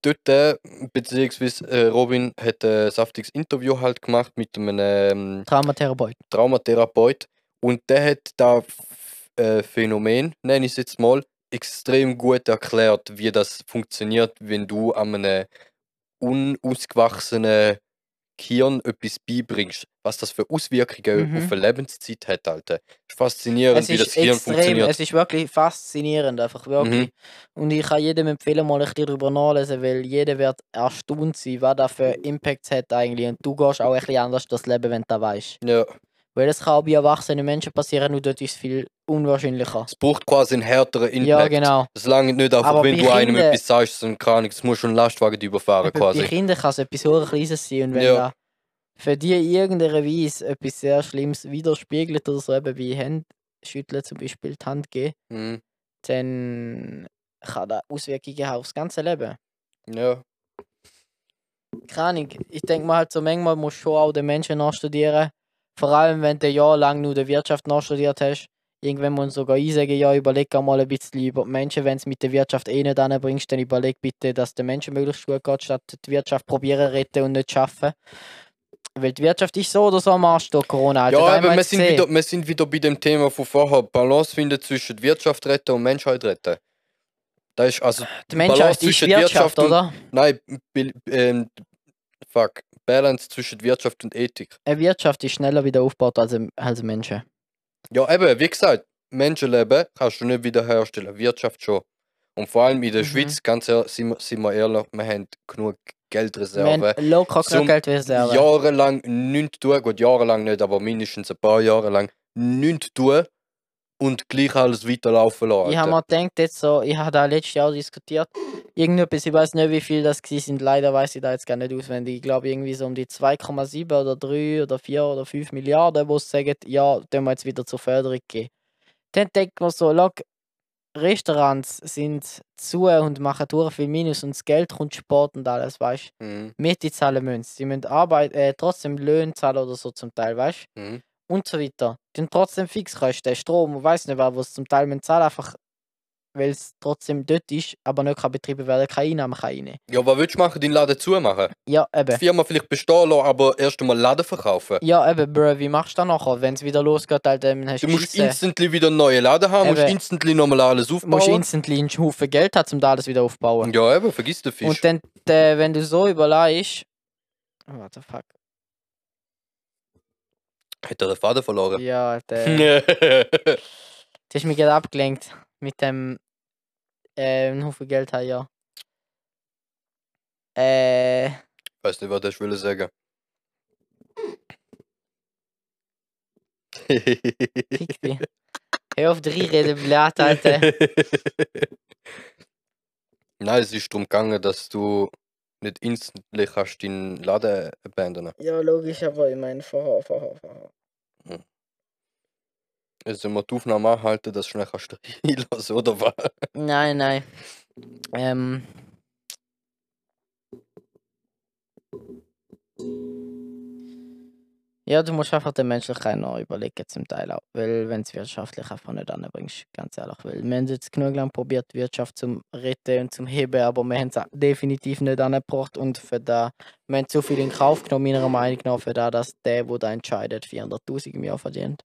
dort, äh, beziehungsweise äh, Robin hat ein saftiges Interview halt gemacht mit einem ähm, Traumatherapeut. Traumatherapeut und der hat da äh, Phänomen, nenne ich es jetzt extrem gut erklärt, wie das funktioniert, wenn du an einem unausgewachsenen Hirn etwas beibringst. Was das für Auswirkungen Mhm. auf eine Lebenszeit hat, Alter. Es ist faszinierend, Es wie das Hirn extrem, funktioniert. es ist wirklich faszinierend, einfach wirklich. Und ich kann jedem empfehlen, mal ein bisschen darüber nachlesen, weil jeder wird erstaunt sein, was das für Impacts hat eigentlich. Und du gehst auch ein bisschen anders durchs Leben, wenn du das weißt. Ja. Weil das kann auch bei erwachsenen Menschen passieren und dort ist es viel unwahrscheinlicher. Es braucht quasi einen härteren Impact. Ja, genau. Es lange nicht einfach, Aber wenn du einem etwas sagst, so keine Ahnung, es muss schon ein Lastwagen überfahren Eben, quasi. Bei Kindern kann es etwas sehr Kleines sein und wenn Ja. da für die irgendeiner Weise etwas sehr Schlimmes widerspiegelt oder so, eben wie Hände schütteln zum Beispiel, die Hand geben, Mhm. dann kann das Auswirkungen haben aufs ganze Leben. Ja. Keine Ahnung, ich denke mal halt so manchmal musst du schon auch den Menschen nachstudieren, vor allem wenn du jahrelang nur der Wirtschaft nachstudiert hast. Irgendwann muss man sogar einsagen, ja, überleg mal ein bisschen über die Menschen, wenn du es mit der Wirtschaft eh nicht anbringst, dann überleg bitte, dass den Menschen möglichst gut geht, statt die Wirtschaft probieren retten und nicht schaffen. Weil die Wirtschaft ist so oder so am Arsch durch Corona. Alter. Ja, aber wir sind, gesehen. wieder, wir sind wieder bei dem Thema von vorher. Balance finden zwischen Wirtschaft retten und Menschheit retten. Da ist also, Die Menschheit Balance ist zwischen Wirtschaft, Wirtschaft und- oder? nein, ähm, fuck, Balance zwischen Wirtschaft und Ethik. Eine Wirtschaft ist schneller wieder aufgebaut als, als Menschen. Ja, eben, wie gesagt, Menschenleben kannst du nicht wiederherstellen, Wirtschaft schon. Und vor allem in der Mhm. Schweiz, ganz ehrlich, sind wir, sind wir ehrlich, wir haben genug Geldreserven. locker genug Geld reserven. jahrelang nichts tun, gut, jahrelang nicht, aber mindestens ein paar Jahre lang nichts tun und gleich alles weiterlaufen lassen. Ich habe mir gedacht, jetzt so, ich habe da letztes Jahr diskutiert. Irgendetwas, ich weiß nicht, wie viel das sind. Leider weiß ich da jetzt gar nicht auswendig. Ich glaube, irgendwie so um die 2,7 oder 3 oder 4 oder 5 Milliarden, wo sie sagen, ja, den wir jetzt wieder zur Förderung geben. Dann denkt man so, look, Restaurants sind zu und machen durch viel Minus und das Geld kommt Sport und alles, weißt du. Mhm. Miete zahlen müssen. Sie müssen Arbeit, äh, trotzdem Löhne zahlen oder so zum Teil, weißt du Mhm. Und so weiter. Dann trotzdem Fixkosten, Strom, und weiß nicht was, was zum Teil müssen zahlen, einfach weil es trotzdem dort ist, aber nicht kann betrieben werden, keine Einnahmen kann rein. Ja, was willst du machen? Deinen Laden zumachen? Ja, Die eben. Firma vielleicht bestehen lassen, aber erst einmal Laden verkaufen. Ja, eben, Bro, wie machst du das nachher? Wenn es wieder losgeht, halt, dann hast Du du musst Scheisse. instantly wieder einen neuen Laden haben, musst Eben. instantly nochmal alles Du musst aufbauen. instantly einen Haufen Geld haben, um da alles wieder aufzubauen. Ja, eben, vergiss den Fisch. Und dann, äh, wenn du so überlegst. Oh, what the fuck? Hat er den Faden verloren? Ja, der. *laughs* Du hast mich gerade abgelenkt mit dem äh, einen Haufen Geld haben, ja. Äh, Weißt du, was ich will sagen? fick dich. Hör auf drei reden, blöd, Alter. *laughs* Nein, es ist darum gegangen, dass du nicht instantly kannst deinen Laden abandonen. Ja, logisch, aber ich meine, vorher, vorher, vorher. Also wir die Aufnahme anhalten, dass du schnell kannst *laughs* reinlassen, oder was? Nein, nein. Ähm. Ja, du musst einfach den Menschlichkeit noch überlegen, zum Teil auch. Weil, wenn es wirtschaftlich einfach nicht anbringst, ganz ehrlich. Weil wir haben jetzt genug lang probiert, die Wirtschaft zum retten und zum heben, aber wir haben es definitiv nicht angebracht. Und für da, wir haben zu viel in Kauf genommen, meiner Meinung nach, für da, dass der, der da entscheidet, 400.000 im Jahr verdient.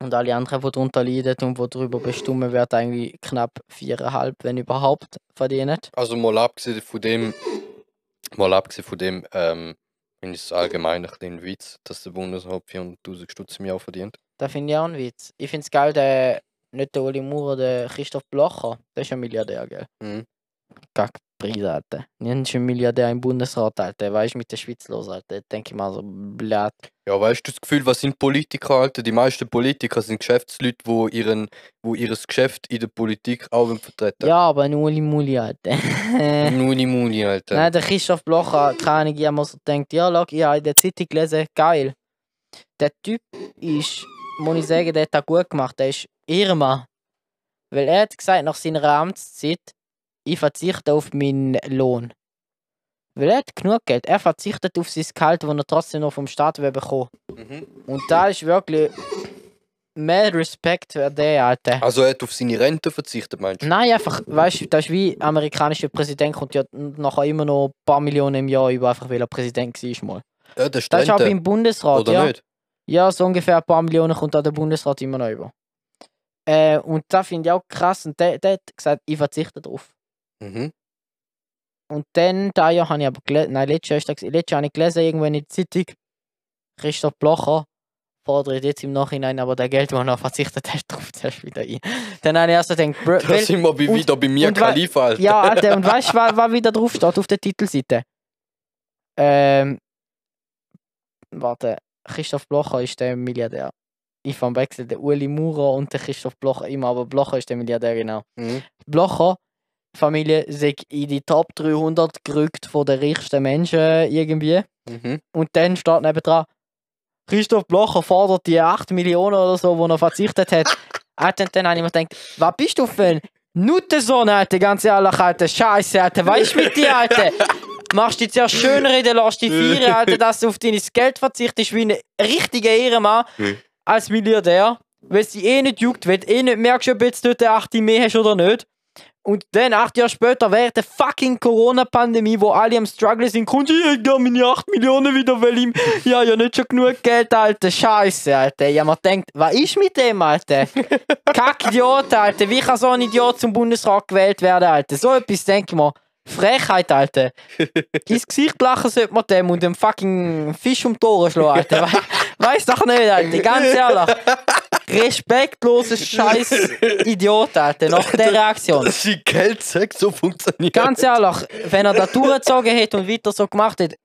Und alle anderen, die darunter leiden und die darüber bestimmen, werden eigentlich knapp 4,5, wenn überhaupt, verdienen. Also mal abgesehen von dem, mal abgesehen von dem, ähm, finde ich es allgemein ein bisschen ein Witz, dass der Bundesrat 400'000 Stutz im Jahr verdient. Da finde ich auch einen Witz. Ich finde es geil, der nicht der Uli Maurer, der Christoph Blocher. Der ist ein Milliardär, gell? Mhm. Kack Preis, Alter. Nicht ein Milliardär im Bundesrat, Alter. Weißt du, mit der Schweiz los, Alter. Denke ich mal so, blöd. Ja, weißt du das Gefühl, was sind Politiker, Alter? Die meisten Politiker sind Geschäftsleute, wo ihren, wo ihres Geschäft in der Politik auch vertreten. Ja, aber ein Uli Muli, Alter. *laughs* Nuni Muni, Alter. Nein, der Christoph Blocher, keine Ahnung, ich habe so gedacht, ja, schau, ich habe in der Zeitung gelesen, geil. Der Typ ist, muss ich sagen, der hat das gut gemacht, der ist Irma. Weil er hat gesagt, nach seiner Amtszeit, ich verzichte auf meinen Lohn. Weil er hat genug Geld, er verzichtet auf sein Gehalt, das er trotzdem noch vom Staat will bekommen. Mhm. Und da ist wirklich mehr Respekt für den, Alter. Also er hat auf seine Rente verzichtet, meinst du? Nein, einfach, weißt du, das ist wie amerikanischer Präsident kommt ja nachher immer noch ein paar Millionen im Jahr über, einfach weil er Präsident war. Mal. Ja, das ist Das ist auch beim Bundesrat, Oder ja. nicht? Ja, so ungefähr ein paar Millionen kommt auch der Bundesrat immer noch über. Äh, und das finde ich auch krass. Und der, der hat gesagt, ich verzichte drauf. Mhm. Und dann, da Jahr habe ich aber gelesen, nein, letztes Jahr, letztes Jahr habe ich gelesen, irgendwo in der Zeitung, Christoph Blocher fordert jetzt im Nachhinein aber das Geld, das er verzichtet hat, *laughs* drauf zuerst wieder ein. Dann habe ich erst so gedacht, bro, Da sind wir und- wieder bei mir und Khalifa, Alter. Ja, *laughs* Alter, und weißt du, was, was wieder drauf steht auf der Titelseite? Ähm. Warte, Christoph Blocher ist der Milliardär. Ich vom Wechsel der Uli Maurer und der Christoph Blocher immer, aber Blocher ist der Milliardär, genau. Mhm. Blocher, Familie, sind in die Top 300 gerückt von den reichsten Menschen irgendwie. Mhm. Und dann steht nebendran, Christoph Blocher fordert die 8 Millionen oder so, die er verzichtet hat. *laughs* Und dann habe ich mir gedacht, was bist du für ein Nuttensohn, Alter, ganz ehrlich, Alter, Scheiße, Alter, weißt du mit dir, Alter? Machst dich zuerst schön reden, lass dich feiern, Alter, dass du auf dein Geld verzichtest wie ein richtiger Ehrenmann als Milliardär, weil dich eh nicht juckt, weil du eh nicht merkst, ob jetzt dort 8 mehr hast oder nicht. Und dann, acht Jahre später, während der fucking Corona-Pandemie, wo alle am Struggle sind, kommt ich hätte meine 8 Millionen wieder, weil ich, ja, ja, nicht schon genug Geld, Alter. Scheiße, Alter. Ja, man denkt, was ist mit dem, Alter? Kack-Idiot, Alter. Wie kann so ein Idiot zum Bundesrat gewählt werden, Alter? So etwas denke ich mir. Frechheit, Alter. Ins Gesicht lachen sollte man dem und dem fucking Fisch um die Ohren schlagen, Alter. We weiss doch nicht, Alter. Ganz ehrlich. Respektloser Scheiß Idiot, Alter. Nach *laughs* der Reaktion. Dass die Geldsäcke so funktioniert. Ganz ehrlich, wenn er da durchgezogen hätte und weiter so gemacht hätte,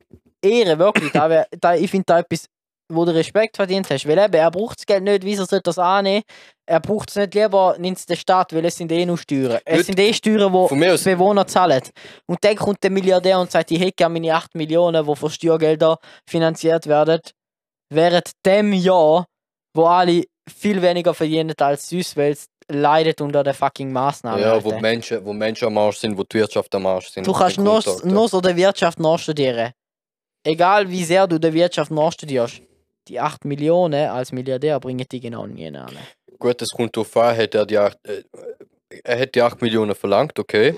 Ehre, wirklich. Da wär, da, ich finde da etwas, wo du Respekt verdient hast. Weil eben, er braucht das Geld nicht, wieso sollte er das annehmen? Er braucht es nicht lieber, nimmt es der Staat, weil es sind eh nur Steuern. Es sind eh Steuern, die aus- Bewohner zahlen. Und dann kommt der Milliardär und sagt, ich hätte gerne meine 8 Millionen, die von Steuergeldern finanziert werden, während dem Jahr, wo alle viel weniger verdienen als sonst, weil es leidet unter der fucking Maßnahmen. Ja, wo Alter. Menschen, wo Menschen am Arsch sind, wo die Wirtschaft am Arsch sind. Du kannst nur, nur so der Wirtschaft nachstudieren. Egal wie sehr du der Wirtschaft nachstudierst. Die 8 Millionen als Milliardär bringen die genau nie an. Gut, es kommt darauf an, hat er die 8, äh, er hat die 8 Millionen verlangt, okay.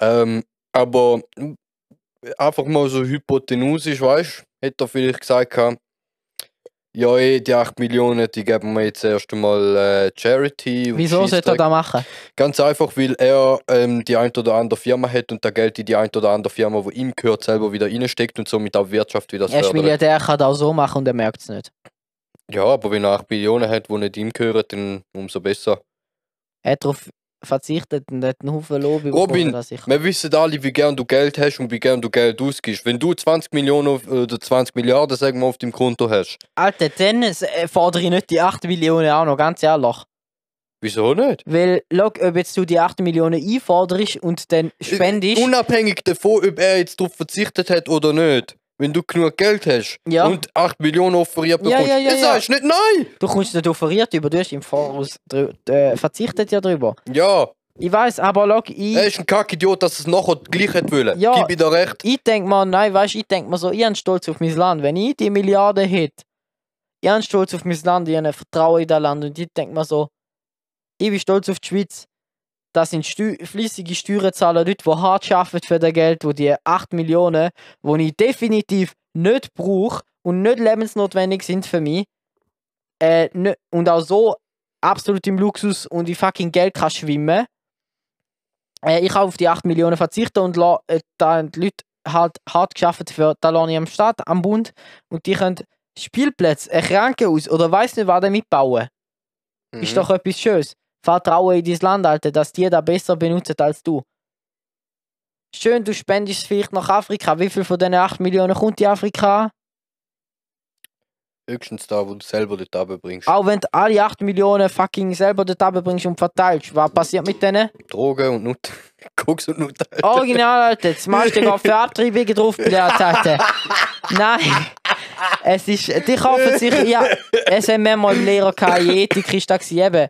Ähm, aber einfach mal so hypotenusisch, weißt du, hätte er vielleicht gesagt, ja, eh, die 8 Millionen, die geben wir jetzt erst einmal äh, Charity. Wieso sollte er das machen? Ganz einfach, weil er ähm, die ein oder andere Firma hat und da Geld in die ein oder andere Firma, wo ihm gehört, selber wieder reinsteckt und somit auch die Wirtschaft wieder Er ist fördert. Milliardär, kann das auch so machen und er merkt es nicht. Ja, aber wenn er 8 Millionen hat, die nicht ihm gehören, dann umso besser. Er hat darauf verzichtet und hat einen Haufen Lob Robin, sicher. Wir wissen alle, wie gern du Geld hast und wie gern du Geld ausgibst. Wenn du 20 Millionen oder 20 Milliarden sagen wir, auf deinem Konto hast, Alter, dann äh, fordere ich nicht die 8 Millionen auch noch, ganz ehrlich. wieso nicht? Weil, schau, ob jetzt du die 8 Millionen einforderst und dann spendest. Unabhängig davon, ob er jetzt darauf verzichtet hat oder nicht. Wenn du genug Geld hast Ja. und 8 Millionen offeriert bekommst, ja, ja, dann ja. sagst du nicht nein. Du kommst nicht offeriert über, du hast im Voraus äh, verzichtet ja drüber. Ja, Ich weiß, aber schau, ich. er ist ein Kackidiot, dass es nachher gleich hat wollen. Ja. Gib ihm da recht. ich denke mal, nein, weißt ich denke mal so, ich bin stolz auf mein Land. Wenn ich die Milliarden hätte, ich bin stolz auf mein Land, ich habe Vertrauen in das Land und ich denke mal so, ich bin stolz auf die Schweiz. Das sind Steu flüssige Steuerzahler, Leute, die hart arbeiten für das Geld, wo die 8 Millionen, die ich definitiv nicht brauche und nicht lebensnotwendig sind für mich, äh, und auch so absolut im Luxus und in fucking Geld kann schwimmen, äh, ich kann auf die 8 Millionen verzichten und la, äh, da die Leute halt hart geschafft für ich am Staat, am Bund und die können Spielplätze, ein Krankenhaus oder weiß nicht was damit bauen. Ist Mhm. doch etwas Schönes. Vertraue in dein Land, Alter, dass die da besser benutzen als du. Schön, du spendest vielleicht nach Afrika. Wie viel von diesen 8 Millionen kommt in Afrika an? Höchstens da, wo du selber dort runterbringst. Auch wenn du alle 8 Millionen fucking selber dort bringst und verteilst, was passiert mit denen? Drogen und Nut. *laughs* Koks und Nut. Original, Alter. Das meiste geht für Abtreibungen drauf, blöd, Alter. *laughs* Nein. Es ist, die kaufen sich, ja, es haben wir mal Lehrer in Ethik ist das eben.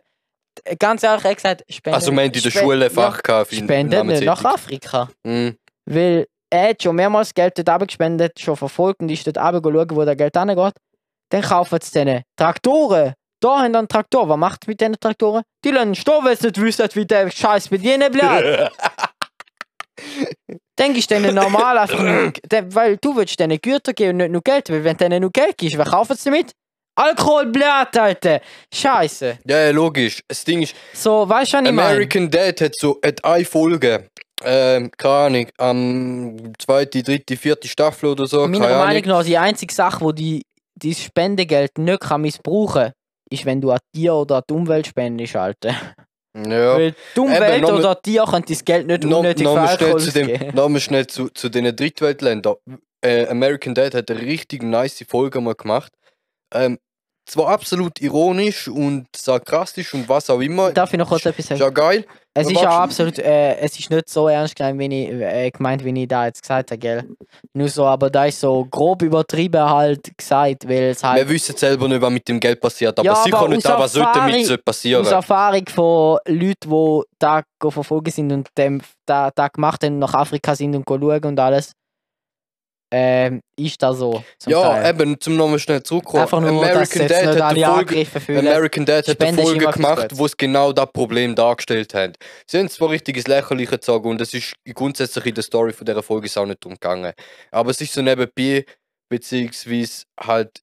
Ganz ehrlich, gesagt, spenden. Also, wir haben in der spenden- Schule ein Fach ja, gehabt für Spenden nicht nach Afrika. Mhm. Weil er hat schon mehrmals Geld dort abgespendet, schon verfolgt und ist dort runter schauen, wo das Geld hingeht. Dann kaufen sie denen Traktoren. Da haben dann Traktor. Was macht mit diesen Traktoren? Die lassen stehen, weil sie nicht wissen, wie der Scheiß bedienen bleibt. *laughs* Dann ist denen normal einfach weil du willst denen Güter geben und nicht nur Geld, weil wenn du denen nur Geld gibst, was kaufen sie damit? Alkohol, Blatt, Alter. Scheiße. Ja, ja, logisch. Das Ding ist, So, weißt du, was ich meine? American Dad hat so hat eine Folge. Ähm, keine Ahnung, am zweite, dritte, vierte Staffel oder so. Meiner Meinung Ahnung. nach, die einzige Sache, wo die dein Spendegeld nicht kann missbrauchen kann, ist, wenn du an Tier oder an die Umwelt spendest, Alter. Ja. Weil die Umwelt noch oder Tier können dein Geld nicht Noch, unnötig noch Alkohol schnell zu dem, ausgeben. noch mal schnell zu, zu den Drittweltländern. Äh, American Dad hat eine richtig nice Folge mal gemacht. Ähm, zwar absolut ironisch und sarkastisch und was auch immer. Darf ich noch kurz etwas sagen? ja geil. Es ist du- absolut, äh, es ist nicht so ernst gemeint, wie ich, äh, gemeint, wie ich da jetzt gesagt habe, gell? Nur so, aber da ist so grob übertrieben halt gesagt, weil es halt Wir wissen selber nicht, was mit dem Geld passiert, aber Ja, sicher aber nicht, was sollte sollte passieren. aus Erfahrung von Leuten, die da verfolgen sind und dem da, da gemacht haben, nach Afrika sind und schauen und alles, ähm, ist das so. Ja, Teil. eben, zum nochmal schnell zurückkommen. Einfach nur, dass American Dad hat Folge. American Dad hat eine Folge gemacht, wo es genau das Problem dargestellt hat. Sie haben zwar richtiges Lächerliche gezogen und es ist grundsätzlich in der Story von dieser Folge auch nicht drum gegangen. Aber es ist so nebenbei, beziehungsweise halt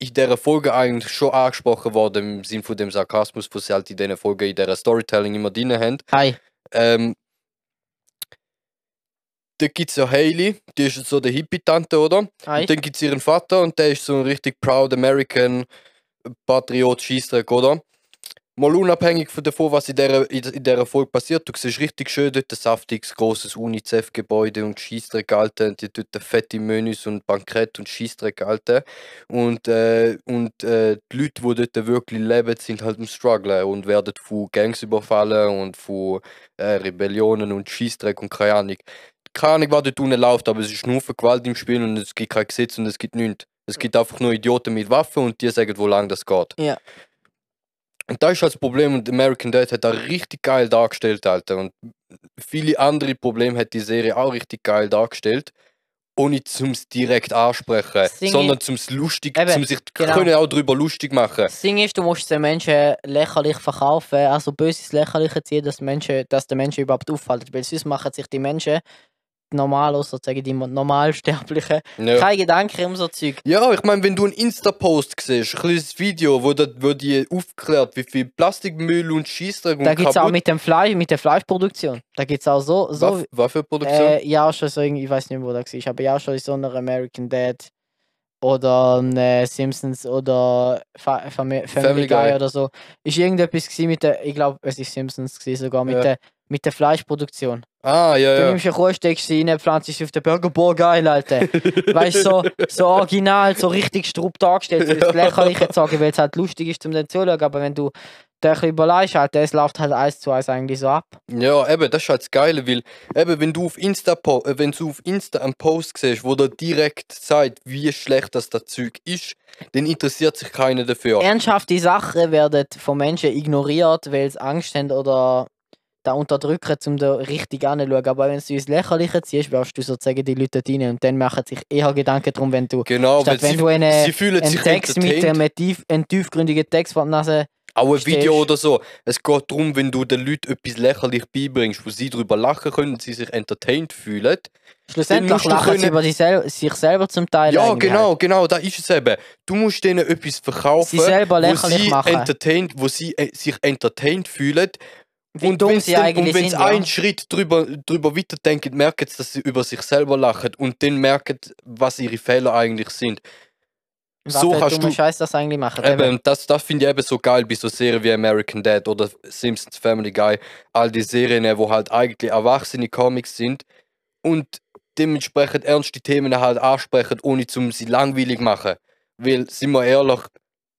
in dieser Folge eigentlich schon angesprochen worden im Sinn von dem Sarkasmus, was sie halt in diesen Folgen in dieser Storytelling immer drin haben. Hi. Ähm, da gibt es ja Hailey, die ist so der Hippie-Tante, oder? Hi. Und dann gibt es ihren Vater und der ist so ein richtig proud American Patriot Scheissdreck, oder? Mal unabhängig von davon, was in dieser, in dieser Folge passiert, du siehst richtig schön dort ein saftiges, grosses UNICEF-Gebäude und Scheissdreck, Alter. Und die dort fette Menüs und Bankett und Scheissdreck, Alter. Und, äh, und äh, die Leute, die dort wirklich leben, sind halt im Struggle und werden von Gangs überfallen und von äh, Rebellionen und Scheissdreck und keine Ahnung. Keine Ahnung, was dort unten läuft, aber es ist nur für Gewalt im Spiel und es gibt kein Gesetz und es gibt nichts. Es gibt einfach nur Idioten mit Waffen und die sagen, wo lang das geht. Ja. Und da ist halt das Problem und American Dad hat da richtig geil dargestellt, Alter. Und viele andere Probleme hat die Serie auch richtig geil dargestellt. Ohne zum direkt ansprechen, Das Ding sondern zum lustig, Eben, zum sich genau. können auch drüber lustig machen. Das Ding ist, du musst den Menschen lächerlich verkaufen, also böses Lächerliche ziehen, dass, die Menschen, dass der Menschen überhaupt auffällt. Weil sonst machen sich die Menschen, normal, sozusagen die Normalsterblichen, Ja. keine Gedanken um so Zeug. Ja, ich meine, wenn du einen Insta-Post siehst, ein kleines Video, wo, dat, wo die aufklärt, wie viel Plastikmüll und Scheissdreck und Da gibt es auch mit dem Fleisch, mit der Fleischproduktion. Da gibt es auch so, so Was, was für Produktion? äh, ja schon so irgendwie, ich weiß nicht wo das war, aber ja schon in so einer American Dad oder äh, Simpsons oder Fa Family, Family, Family Guy Guy. oder so. Ist irgendetwas gewesen mit der, ich glaube, es ist Simpsons gewesen, sogar mit Ja. der mit der Fleischproduktion. Ah, ja, Du ja. nimmst eine Kuh, steckst sie rein, pflanzt sie auf den Burger, boah, geil, Alter. weißt du, so, so original, so richtig strupp dargestellt, das Lächerliche zu sagen, weil es halt lustig ist, zum den zuzuschauen, aber wenn du ein bisschen überlegst, halt, es läuft halt eins zu eins eigentlich so ab. Ja, eben, das ist halt das Geile, weil eben, wenn du auf Insta, äh, wenn du auf Insta einen Post siehst, wo der direkt sagt, wie schlecht das, das Zeug ist, dann interessiert sich keiner dafür. Ernsthafte Sachen werden von Menschen ignoriert, weil sie Angst haben oder da unterdrücken, um da richtig anzuschauen. Aber wenn du ins Lächerliche ziehst, wirst du sozusagen die Leute rein und dann machen sich eher Gedanken darum, wenn du Genau, statt wenn sie, du eine, sie fühlen einen sich Text mit einem, tief, einen tiefgründigen Text von der Nase Auch ein Video oder so. Es geht darum, wenn du den Leuten etwas lächerlich beibringst, wo sie darüber lachen können und sie sich entertained fühlen. Schlussendlich lachen sie können- über sich, sel sich selber zum Teil. Ja, genau, Halt. genau, da ist es eben. Du musst denen etwas verkaufen, Sie selber wo lächerlich sie, machen. entertained, wo sie äh, sich entertained fühlen. Wie und wenn's sie dann- eigentlich und wenn sie sind. Ja. einen Schritt drüber, drüber weiterdenken, merken sie, dass sie über sich selber lachen und dann merken, was ihre Fehler eigentlich sind. Was so kannst du- Scheiß das eigentlich machen. Eben. Das, das finde ich eben so geil bei so Serien wie American Dad oder Simpsons Family Guy. All die Serien, wo halt eigentlich erwachsene Comics sind und dementsprechend ernste Themen halt ansprechen, ohne zum sie langweilig machen. Weil, sind wir ehrlich,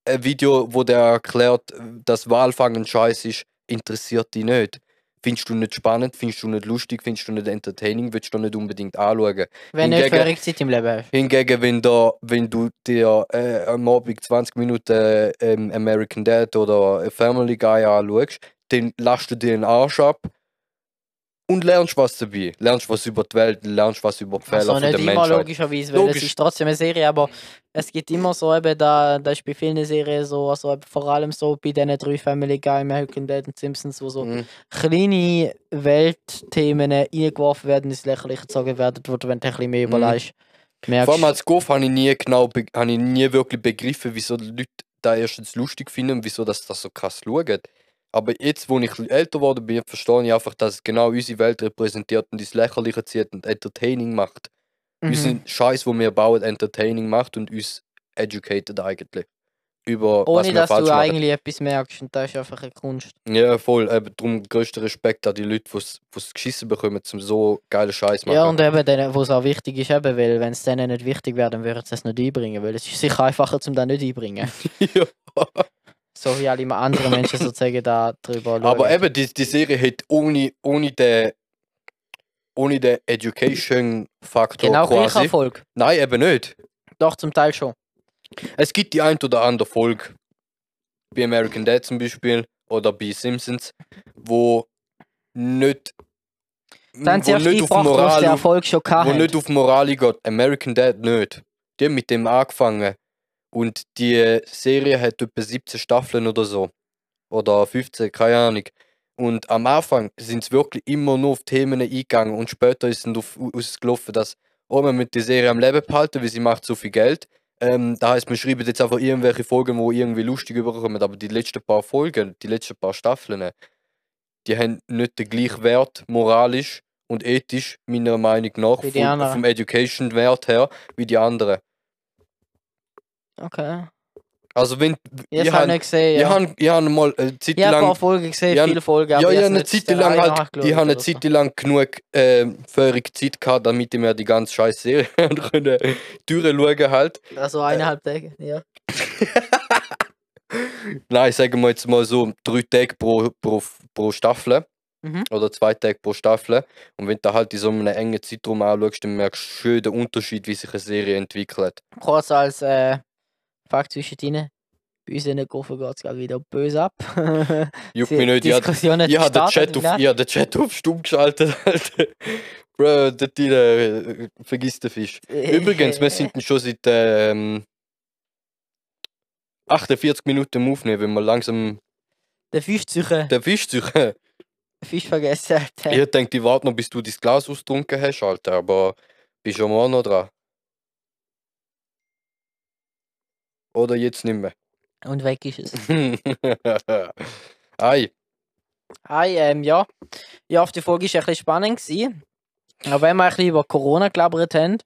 ein Video, wo der erklärt, dass Walfangen scheiß ist, interessiert dich nicht. Findest du nicht spannend, findest du nicht lustig, findest du nicht entertaining, willst du nicht unbedingt anschauen. Wenn du nicht hingegen- völlig Zeit im Leben hast. Hingegen, wenn, da, wenn du dir äh, am Abend 20 Minuten ähm, American Dad oder Family Guy anschaust, dann lässt du dir den Arsch ab und lernst was dabei. Lernst was über die Welt, lernst was über die Fehler Also von nicht der immer Menschheit. logischerweise, weil Logisch. es ist trotzdem eine Serie, aber es gibt immer so eben, da, da ist bei vielen Serien so, also vor allem so bei diesen drei Family Guy, American Dad und Simpsons, wo so Mhm. kleine Weltthemen eingeworfen werden, ins Lächerliche gezogen werden, wo du, wenn du ein bisschen mehr Mhm. überlegst, merkst Vor allem als Golf habe ich nie genau, be- habe ich nie wirklich begriffen, wieso die Leute da erstens lustig finden und wieso das, das so krass schauen. Aber jetzt, wo ich älter geworden bin, verstehe ich einfach, dass es genau unsere Welt repräsentiert und ins Lächerliche zieht und entertaining macht. Mhm. unseren Scheiß, wo wir bauen, entertaining macht und uns educated eigentlich. Über was Ohne wir dass falsch du machen. eigentlich etwas merkst und das ist einfach eine Kunst. Ja, voll. Eben, darum größter Respekt an die Leute, die es geschissen bekommen, zum so geilen Scheiß machen. Ja, und eben, denen, wo es auch wichtig ist, eben, weil wenn es denen nicht wichtig wäre, dann würden sie es nicht einbringen, weil es ist sicher einfacher, zum das nicht einbringen. *laughs* Ja. So wie alle anderen Menschen sozusagen da drüber schauen. Aber eben, die, die Serie hat ohne, ohne den ohne den Education-Faktor genau quasi. Erfolg. Nein, eben nicht. Doch, zum Teil schon. Es gibt die ein oder andere Folge, bei American Dad zum Beispiel oder bei Simpsons, wo nicht, Dann wo nicht auf Moral Erfolg schon wo nicht auf Moral geht. American Dad nicht. Die haben mit dem angefangen. Und die Serie hat etwa 17 Staffeln oder so. Oder 15, keine Ahnung. Und am Anfang sind sie wirklich immer nur auf Themen eingegangen und später ist es auf- ausgelaufen, dass oh, man mit der Serie am Leben behalten, weil sie macht so viel Geld. Ähm, da heißt, man schreibt jetzt einfach irgendwelche Folgen, wo irgendwie lustig überkommen, aber die letzten paar Folgen, die letzten paar Staffeln, die haben nicht den gleichen Wert moralisch und ethisch, meiner Meinung nach, vom, vom Education-Wert her, wie die anderen. Okay. Also wenn, Ich habe nicht gesehen, ja. hab, ich hab mal eine Zeit Ich habe ein paar lang, Folgen gesehen, Ja, viele Folgen, ja, aber ich habe eine Zeit lang halt, ich habe eine Zeit lang genug äh, Zeit gehabt, damit ich mir die ganze scheiß Serie *laughs* können durchschauen halt. Also eineinhalb Tage, ja. *laughs* Nein, sagen wir jetzt mal so drei Tage pro, pro, pro Staffel. Mhm. Oder zwei Tage pro Staffel. Und wenn du halt in so einem engen Zeitraum anschaust, dann merkst du schön den Unterschied, wie sich eine Serie entwickelt. Kurz als äh, Fakt zwischendrin. Bei uns in der Gruppe geht es gerade wieder böse ab. *laughs* Juckt mich nicht, ich hab- Diskussion hat ich habe den, Chat auf- ich hab den Chat auf stumm geschaltet. *laughs* Alter. Bro, der Tine, äh, vergiss den Fisch. Übrigens, wir sind schon seit ähm, 48 Minuten am Aufnehmen, wenn wir langsam Der Fischzücher, den Fisch suchen. Fisch vergessen hat. Ich denke, ich warte noch, bis du dein Glas ausgetrunken hast, Alter, aber bist schon mal noch dran. Oder jetzt nicht mehr. Und weg ist es. *laughs* Ei, Hi, ähm, ja. Ja, auf die Folge war ein bisschen spannend. Gewesen. Aber wenn wir ein bisschen über Corona gelabert haben,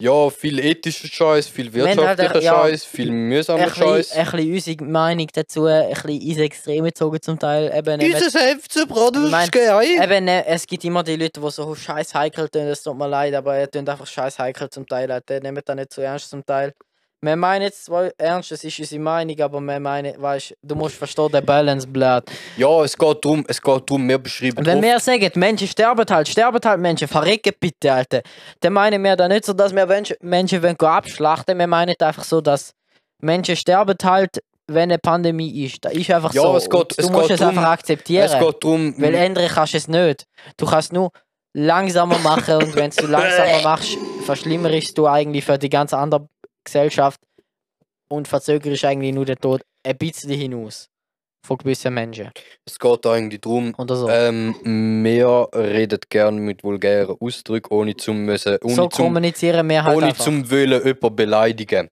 ja, viel ethischer Scheiß, viel halt, wirtschaftlicher ja, Scheiß, viel mühsamer Scheiß. ein bisschen unsere Meinung dazu, ein bisschen ins Extreme gezogen zum Teil. Eben, eben, FC-Brot Ich mein, Ei. eben, ne, es gibt immer die Leute, die so scheiß heikel tun, es tut mir leid, aber ihr tun einfach scheiß heikel zum Teil. halt, Die nehmen das nicht zu ernst zum Teil. Wir meinen jetzt zwar ernst, das ist unsere Meinung, aber wir meinen, weißt du, musst verstehen, der Balance bleibt. Ja, es geht darum, es geht darum, wir beschreiben wenn wir sagen, Menschen sterben halt, sterben halt Menschen, verrecken bitte, Alter. Dann meinen wir da nicht so, dass wir Menschen, Menschen wollen abschlachten, wir meinen einfach so, dass Menschen sterben halt, wenn eine Pandemie ist. Das ist einfach Ja, so. es geht- Und es du musst es darum- einfach akzeptieren. es geht darum, Weil ändern kannst du es nicht. Du kannst nur langsamer machen und wenn du langsamer *laughs* machst, verschlimmerst du eigentlich für die ganze andere Gesellschaft und verzögerst eigentlich nur den Tod ein bisschen hinaus. Von gewissen Menschen. es geht eigentlich darum, Oder so. ähm, wir reden gern mit vulgären Ausdrücken, ohne zum müssen, ohne so zum, kommunizieren wir halt ohne einfach. zum Wollen jemanden beleidigen.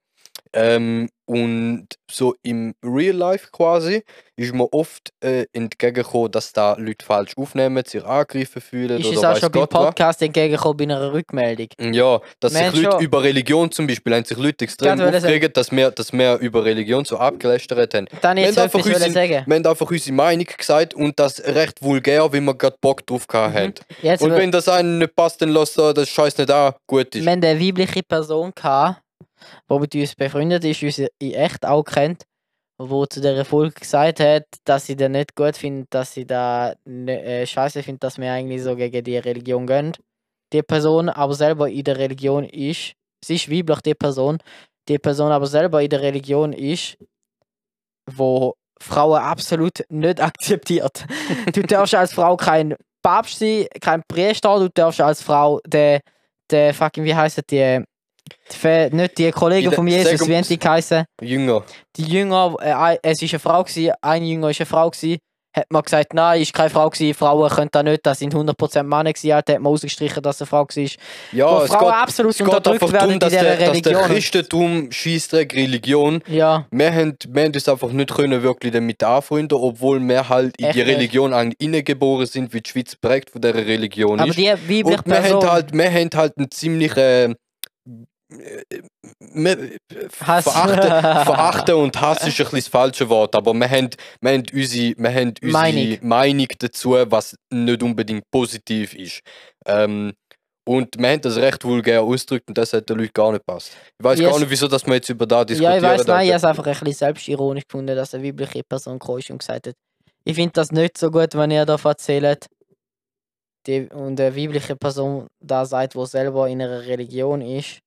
Ähm, und so im Real Life quasi ist mir oft äh, entgegengekommen, dass da Leute falsch aufnehmen, sich angegriffen fühlen Ist oder es auch schon beim Gott was. Podcast entgegengekommen bei einer Rückmeldung? Ja, dass sich Mensch, Leute schon. über Religion zum Beispiel, haben sich Leute extrem wollte aufgeregt, dass wir, dass wir über Religion so abgelästert haben. Dann Wir jetzt haben, einfach unsere, sagen. wir haben einfach unsere Meinung gesagt und das recht vulgär, wie wir gerade Bock drauf haben. Jetzt, Und wir, wenn das einen nicht passt, dann lass er das Scheiß nicht an, gut ist. wir haben eine weibliche Person gehabt, die mit uns befreundet ist, uns in echt auch kennt, wo zu der Folge gesagt hat, dass sie das nicht gut findet, dass sie da ne, äh, scheiße findet, dass wir eigentlich so gegen die Religion gehen. Die Person aber selber in der Religion ist, sie ist weiblich, die Person, die Person aber selber in der Religion ist, wo Frauen absolut nicht *laughs* akzeptiert. du darfst als Frau kein Papst sein, kein Priester, du darfst als Frau der, der fucking, wie heißen die, die, nicht die Kollegen In von Jesus, wie haben die geheißen? Jünger. Die Jünger, äh, es ist eine Frau gewesen, ein Jünger ist eine Frau gewesen, hat man gesagt, nein, ist keine Frau gewesen, Frauen können das nicht, das sind 100% Männer gewesen, hat man ausgestrichen, dass es eine Frau war. Ja, Wo es Frauen geht, absolut es geht unterdrückt einfach werden darum, in dass dieser der, dass der Religion. Christentum Scheissdreck Religion. Ja, Wir haben, wir haben uns einfach nicht können wirklich damit anfreunden, obwohl wir halt in Echt die? Religion eigentlich reingeboren sind, wie die Schweiz prägt von dieser Religion aber ist. die weibliche Und wir haben Person, halt, wir haben halt einen ziemlich äh, Hass. verachten, verachten und *laughs* Hass ist ein bisschen das falsche Wort, aber wir haben, wir haben unsere, wir haben unsere Meinung. Meinung. dazu, was nicht unbedingt positiv ist. Ähm, und wir haben das recht vulgär ausgedrückt und das hat den Leuten gar nicht passt. Ich weiß Yes. gar nicht, wieso dass wir jetzt über da Ja, diskutieren. ich weiß, nein, ich habe es einfach ein bisschen selbstironisch gefunden, dass eine weibliche Person gekommen ist und gesagt hat, ich finde das nicht so gut, wenn ihr davon erzählt. Die, und eine weibliche Person da sagt, wo selber in einer Religion ist,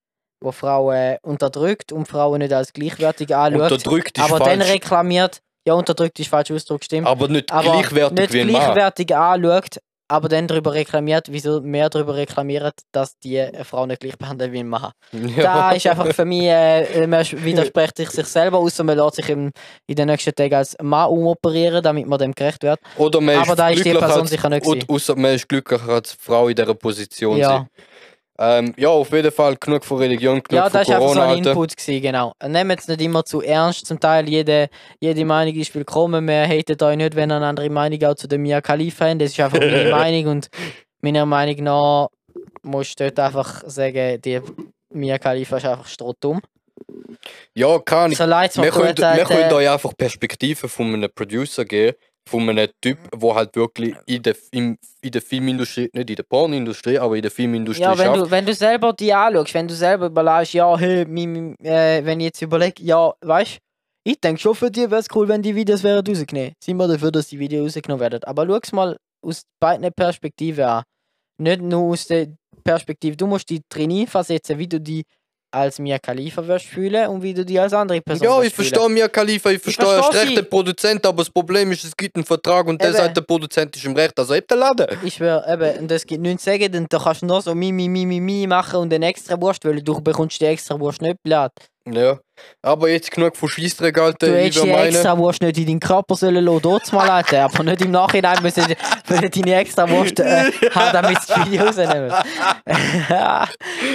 wo Frauen unterdrückt und Frauen nicht als gleichwertig anschaut, Unterdrückt ist aber dann falsch, reklamiert, ja, unterdrückt ist falsch Ausdruck, stimmt, aber nicht aber gleichwertig nicht wie ein Mann. gleichwertig anschaut, aber dann darüber reklamiert, wieso mehr darüber reklamiert, dass die eine Frau nicht gleich behandeln wie ein Mann. *laughs* Da ist einfach für mich, äh, man widerspricht sich, sich selber, außer man lässt sich im, in den nächsten Tagen als Mann umoperieren, damit man dem gerecht wird. Oder man Aber ist da ist die Person als, sicher nicht ausser man ist glücklicher als Frau in dieser Position. Ja, sein. Ähm, ja, auf jeden Fall genug von Religion, genug ja von das war einfach so Corona. ein. Input, gewesen, genau. Nehmt es nicht immer zu ernst, zum Teil jede, jede Meinung ist willkommen, wir haten euch nicht, wenn ihr eine andere Meinung auch zu dem Mia Khalifa habt, das ist einfach meine *laughs* Meinung und meiner Meinung nach musst du dort einfach sagen, die Mia Khalifa ist einfach strohdumm. Ja, kann ich. So leid Wir können, wir können euch einfach Perspektiven von einem Producer geben, von einem Typ, der halt wirklich in der, im, in der Filmindustrie, nicht in der Pornindustrie, aber in der Filmindustrie Ja, wenn schafft. du, wenn du selber die anschaust, wenn du selber überlegst, ja, hey, mi, mi, äh, wenn ich jetzt überlege, ja, weißt ich denke schon für dich wäre es cool, wenn die Videos wären rausgenommen. Sind wir dafür, dass die Videos rausgenommen werden. Aber schau es mal aus beiden Perspektiven an. Nicht nur aus der Perspektive, du musst dich drin versetzen, wie du die als Mia Khalifa wirst fühlen und wie du die als andere Person Ja, ich verstehe Mia Khalifa, ich verstehe versteh erst recht sie. den Produzent, aber das Problem ist, es gibt einen Vertrag und der Eben. sagt, der Produzent ist im Recht, also hebt den Laden. Ich schwöre, eben, und es gibt nichts zu sagen, dann da kannst du nur so mi, mi, mi, mi, mi machen und eine extra Wurst, weil du bekommst die extra Wurst nicht blatt. Ja, aber jetzt genug von Scheissdreck, Alter. Du ich hättest die meinen, extra Wurst nicht in deinen Körper sollen lassen, dort mal Alter, aber nicht im Nachhinein müssen müssen deine extra Wurst äh, *laughs* haben, damit sie das Video rausnehmen.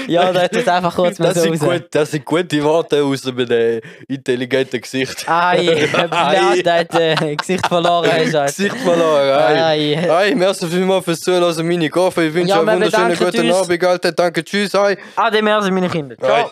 ja, da hat jetzt einfach kurz mal das so sind, raus. gut, das sind gute Worte aus einem intelligenten Gesicht. Ei, *laughs* Ei. der hat äh, Gesicht verloren. *laughs* hast Alter. Gesicht verloren, ei. Ei. Ei, merci vielmals fürs Zuhören, meine Goffe. Ich wünsche Ja, euch wir einen wunderschönen guten uns. Abend, Alter. Danke, tschüss, ei. Ade, merci, meine Kinder. Ciao. Ei.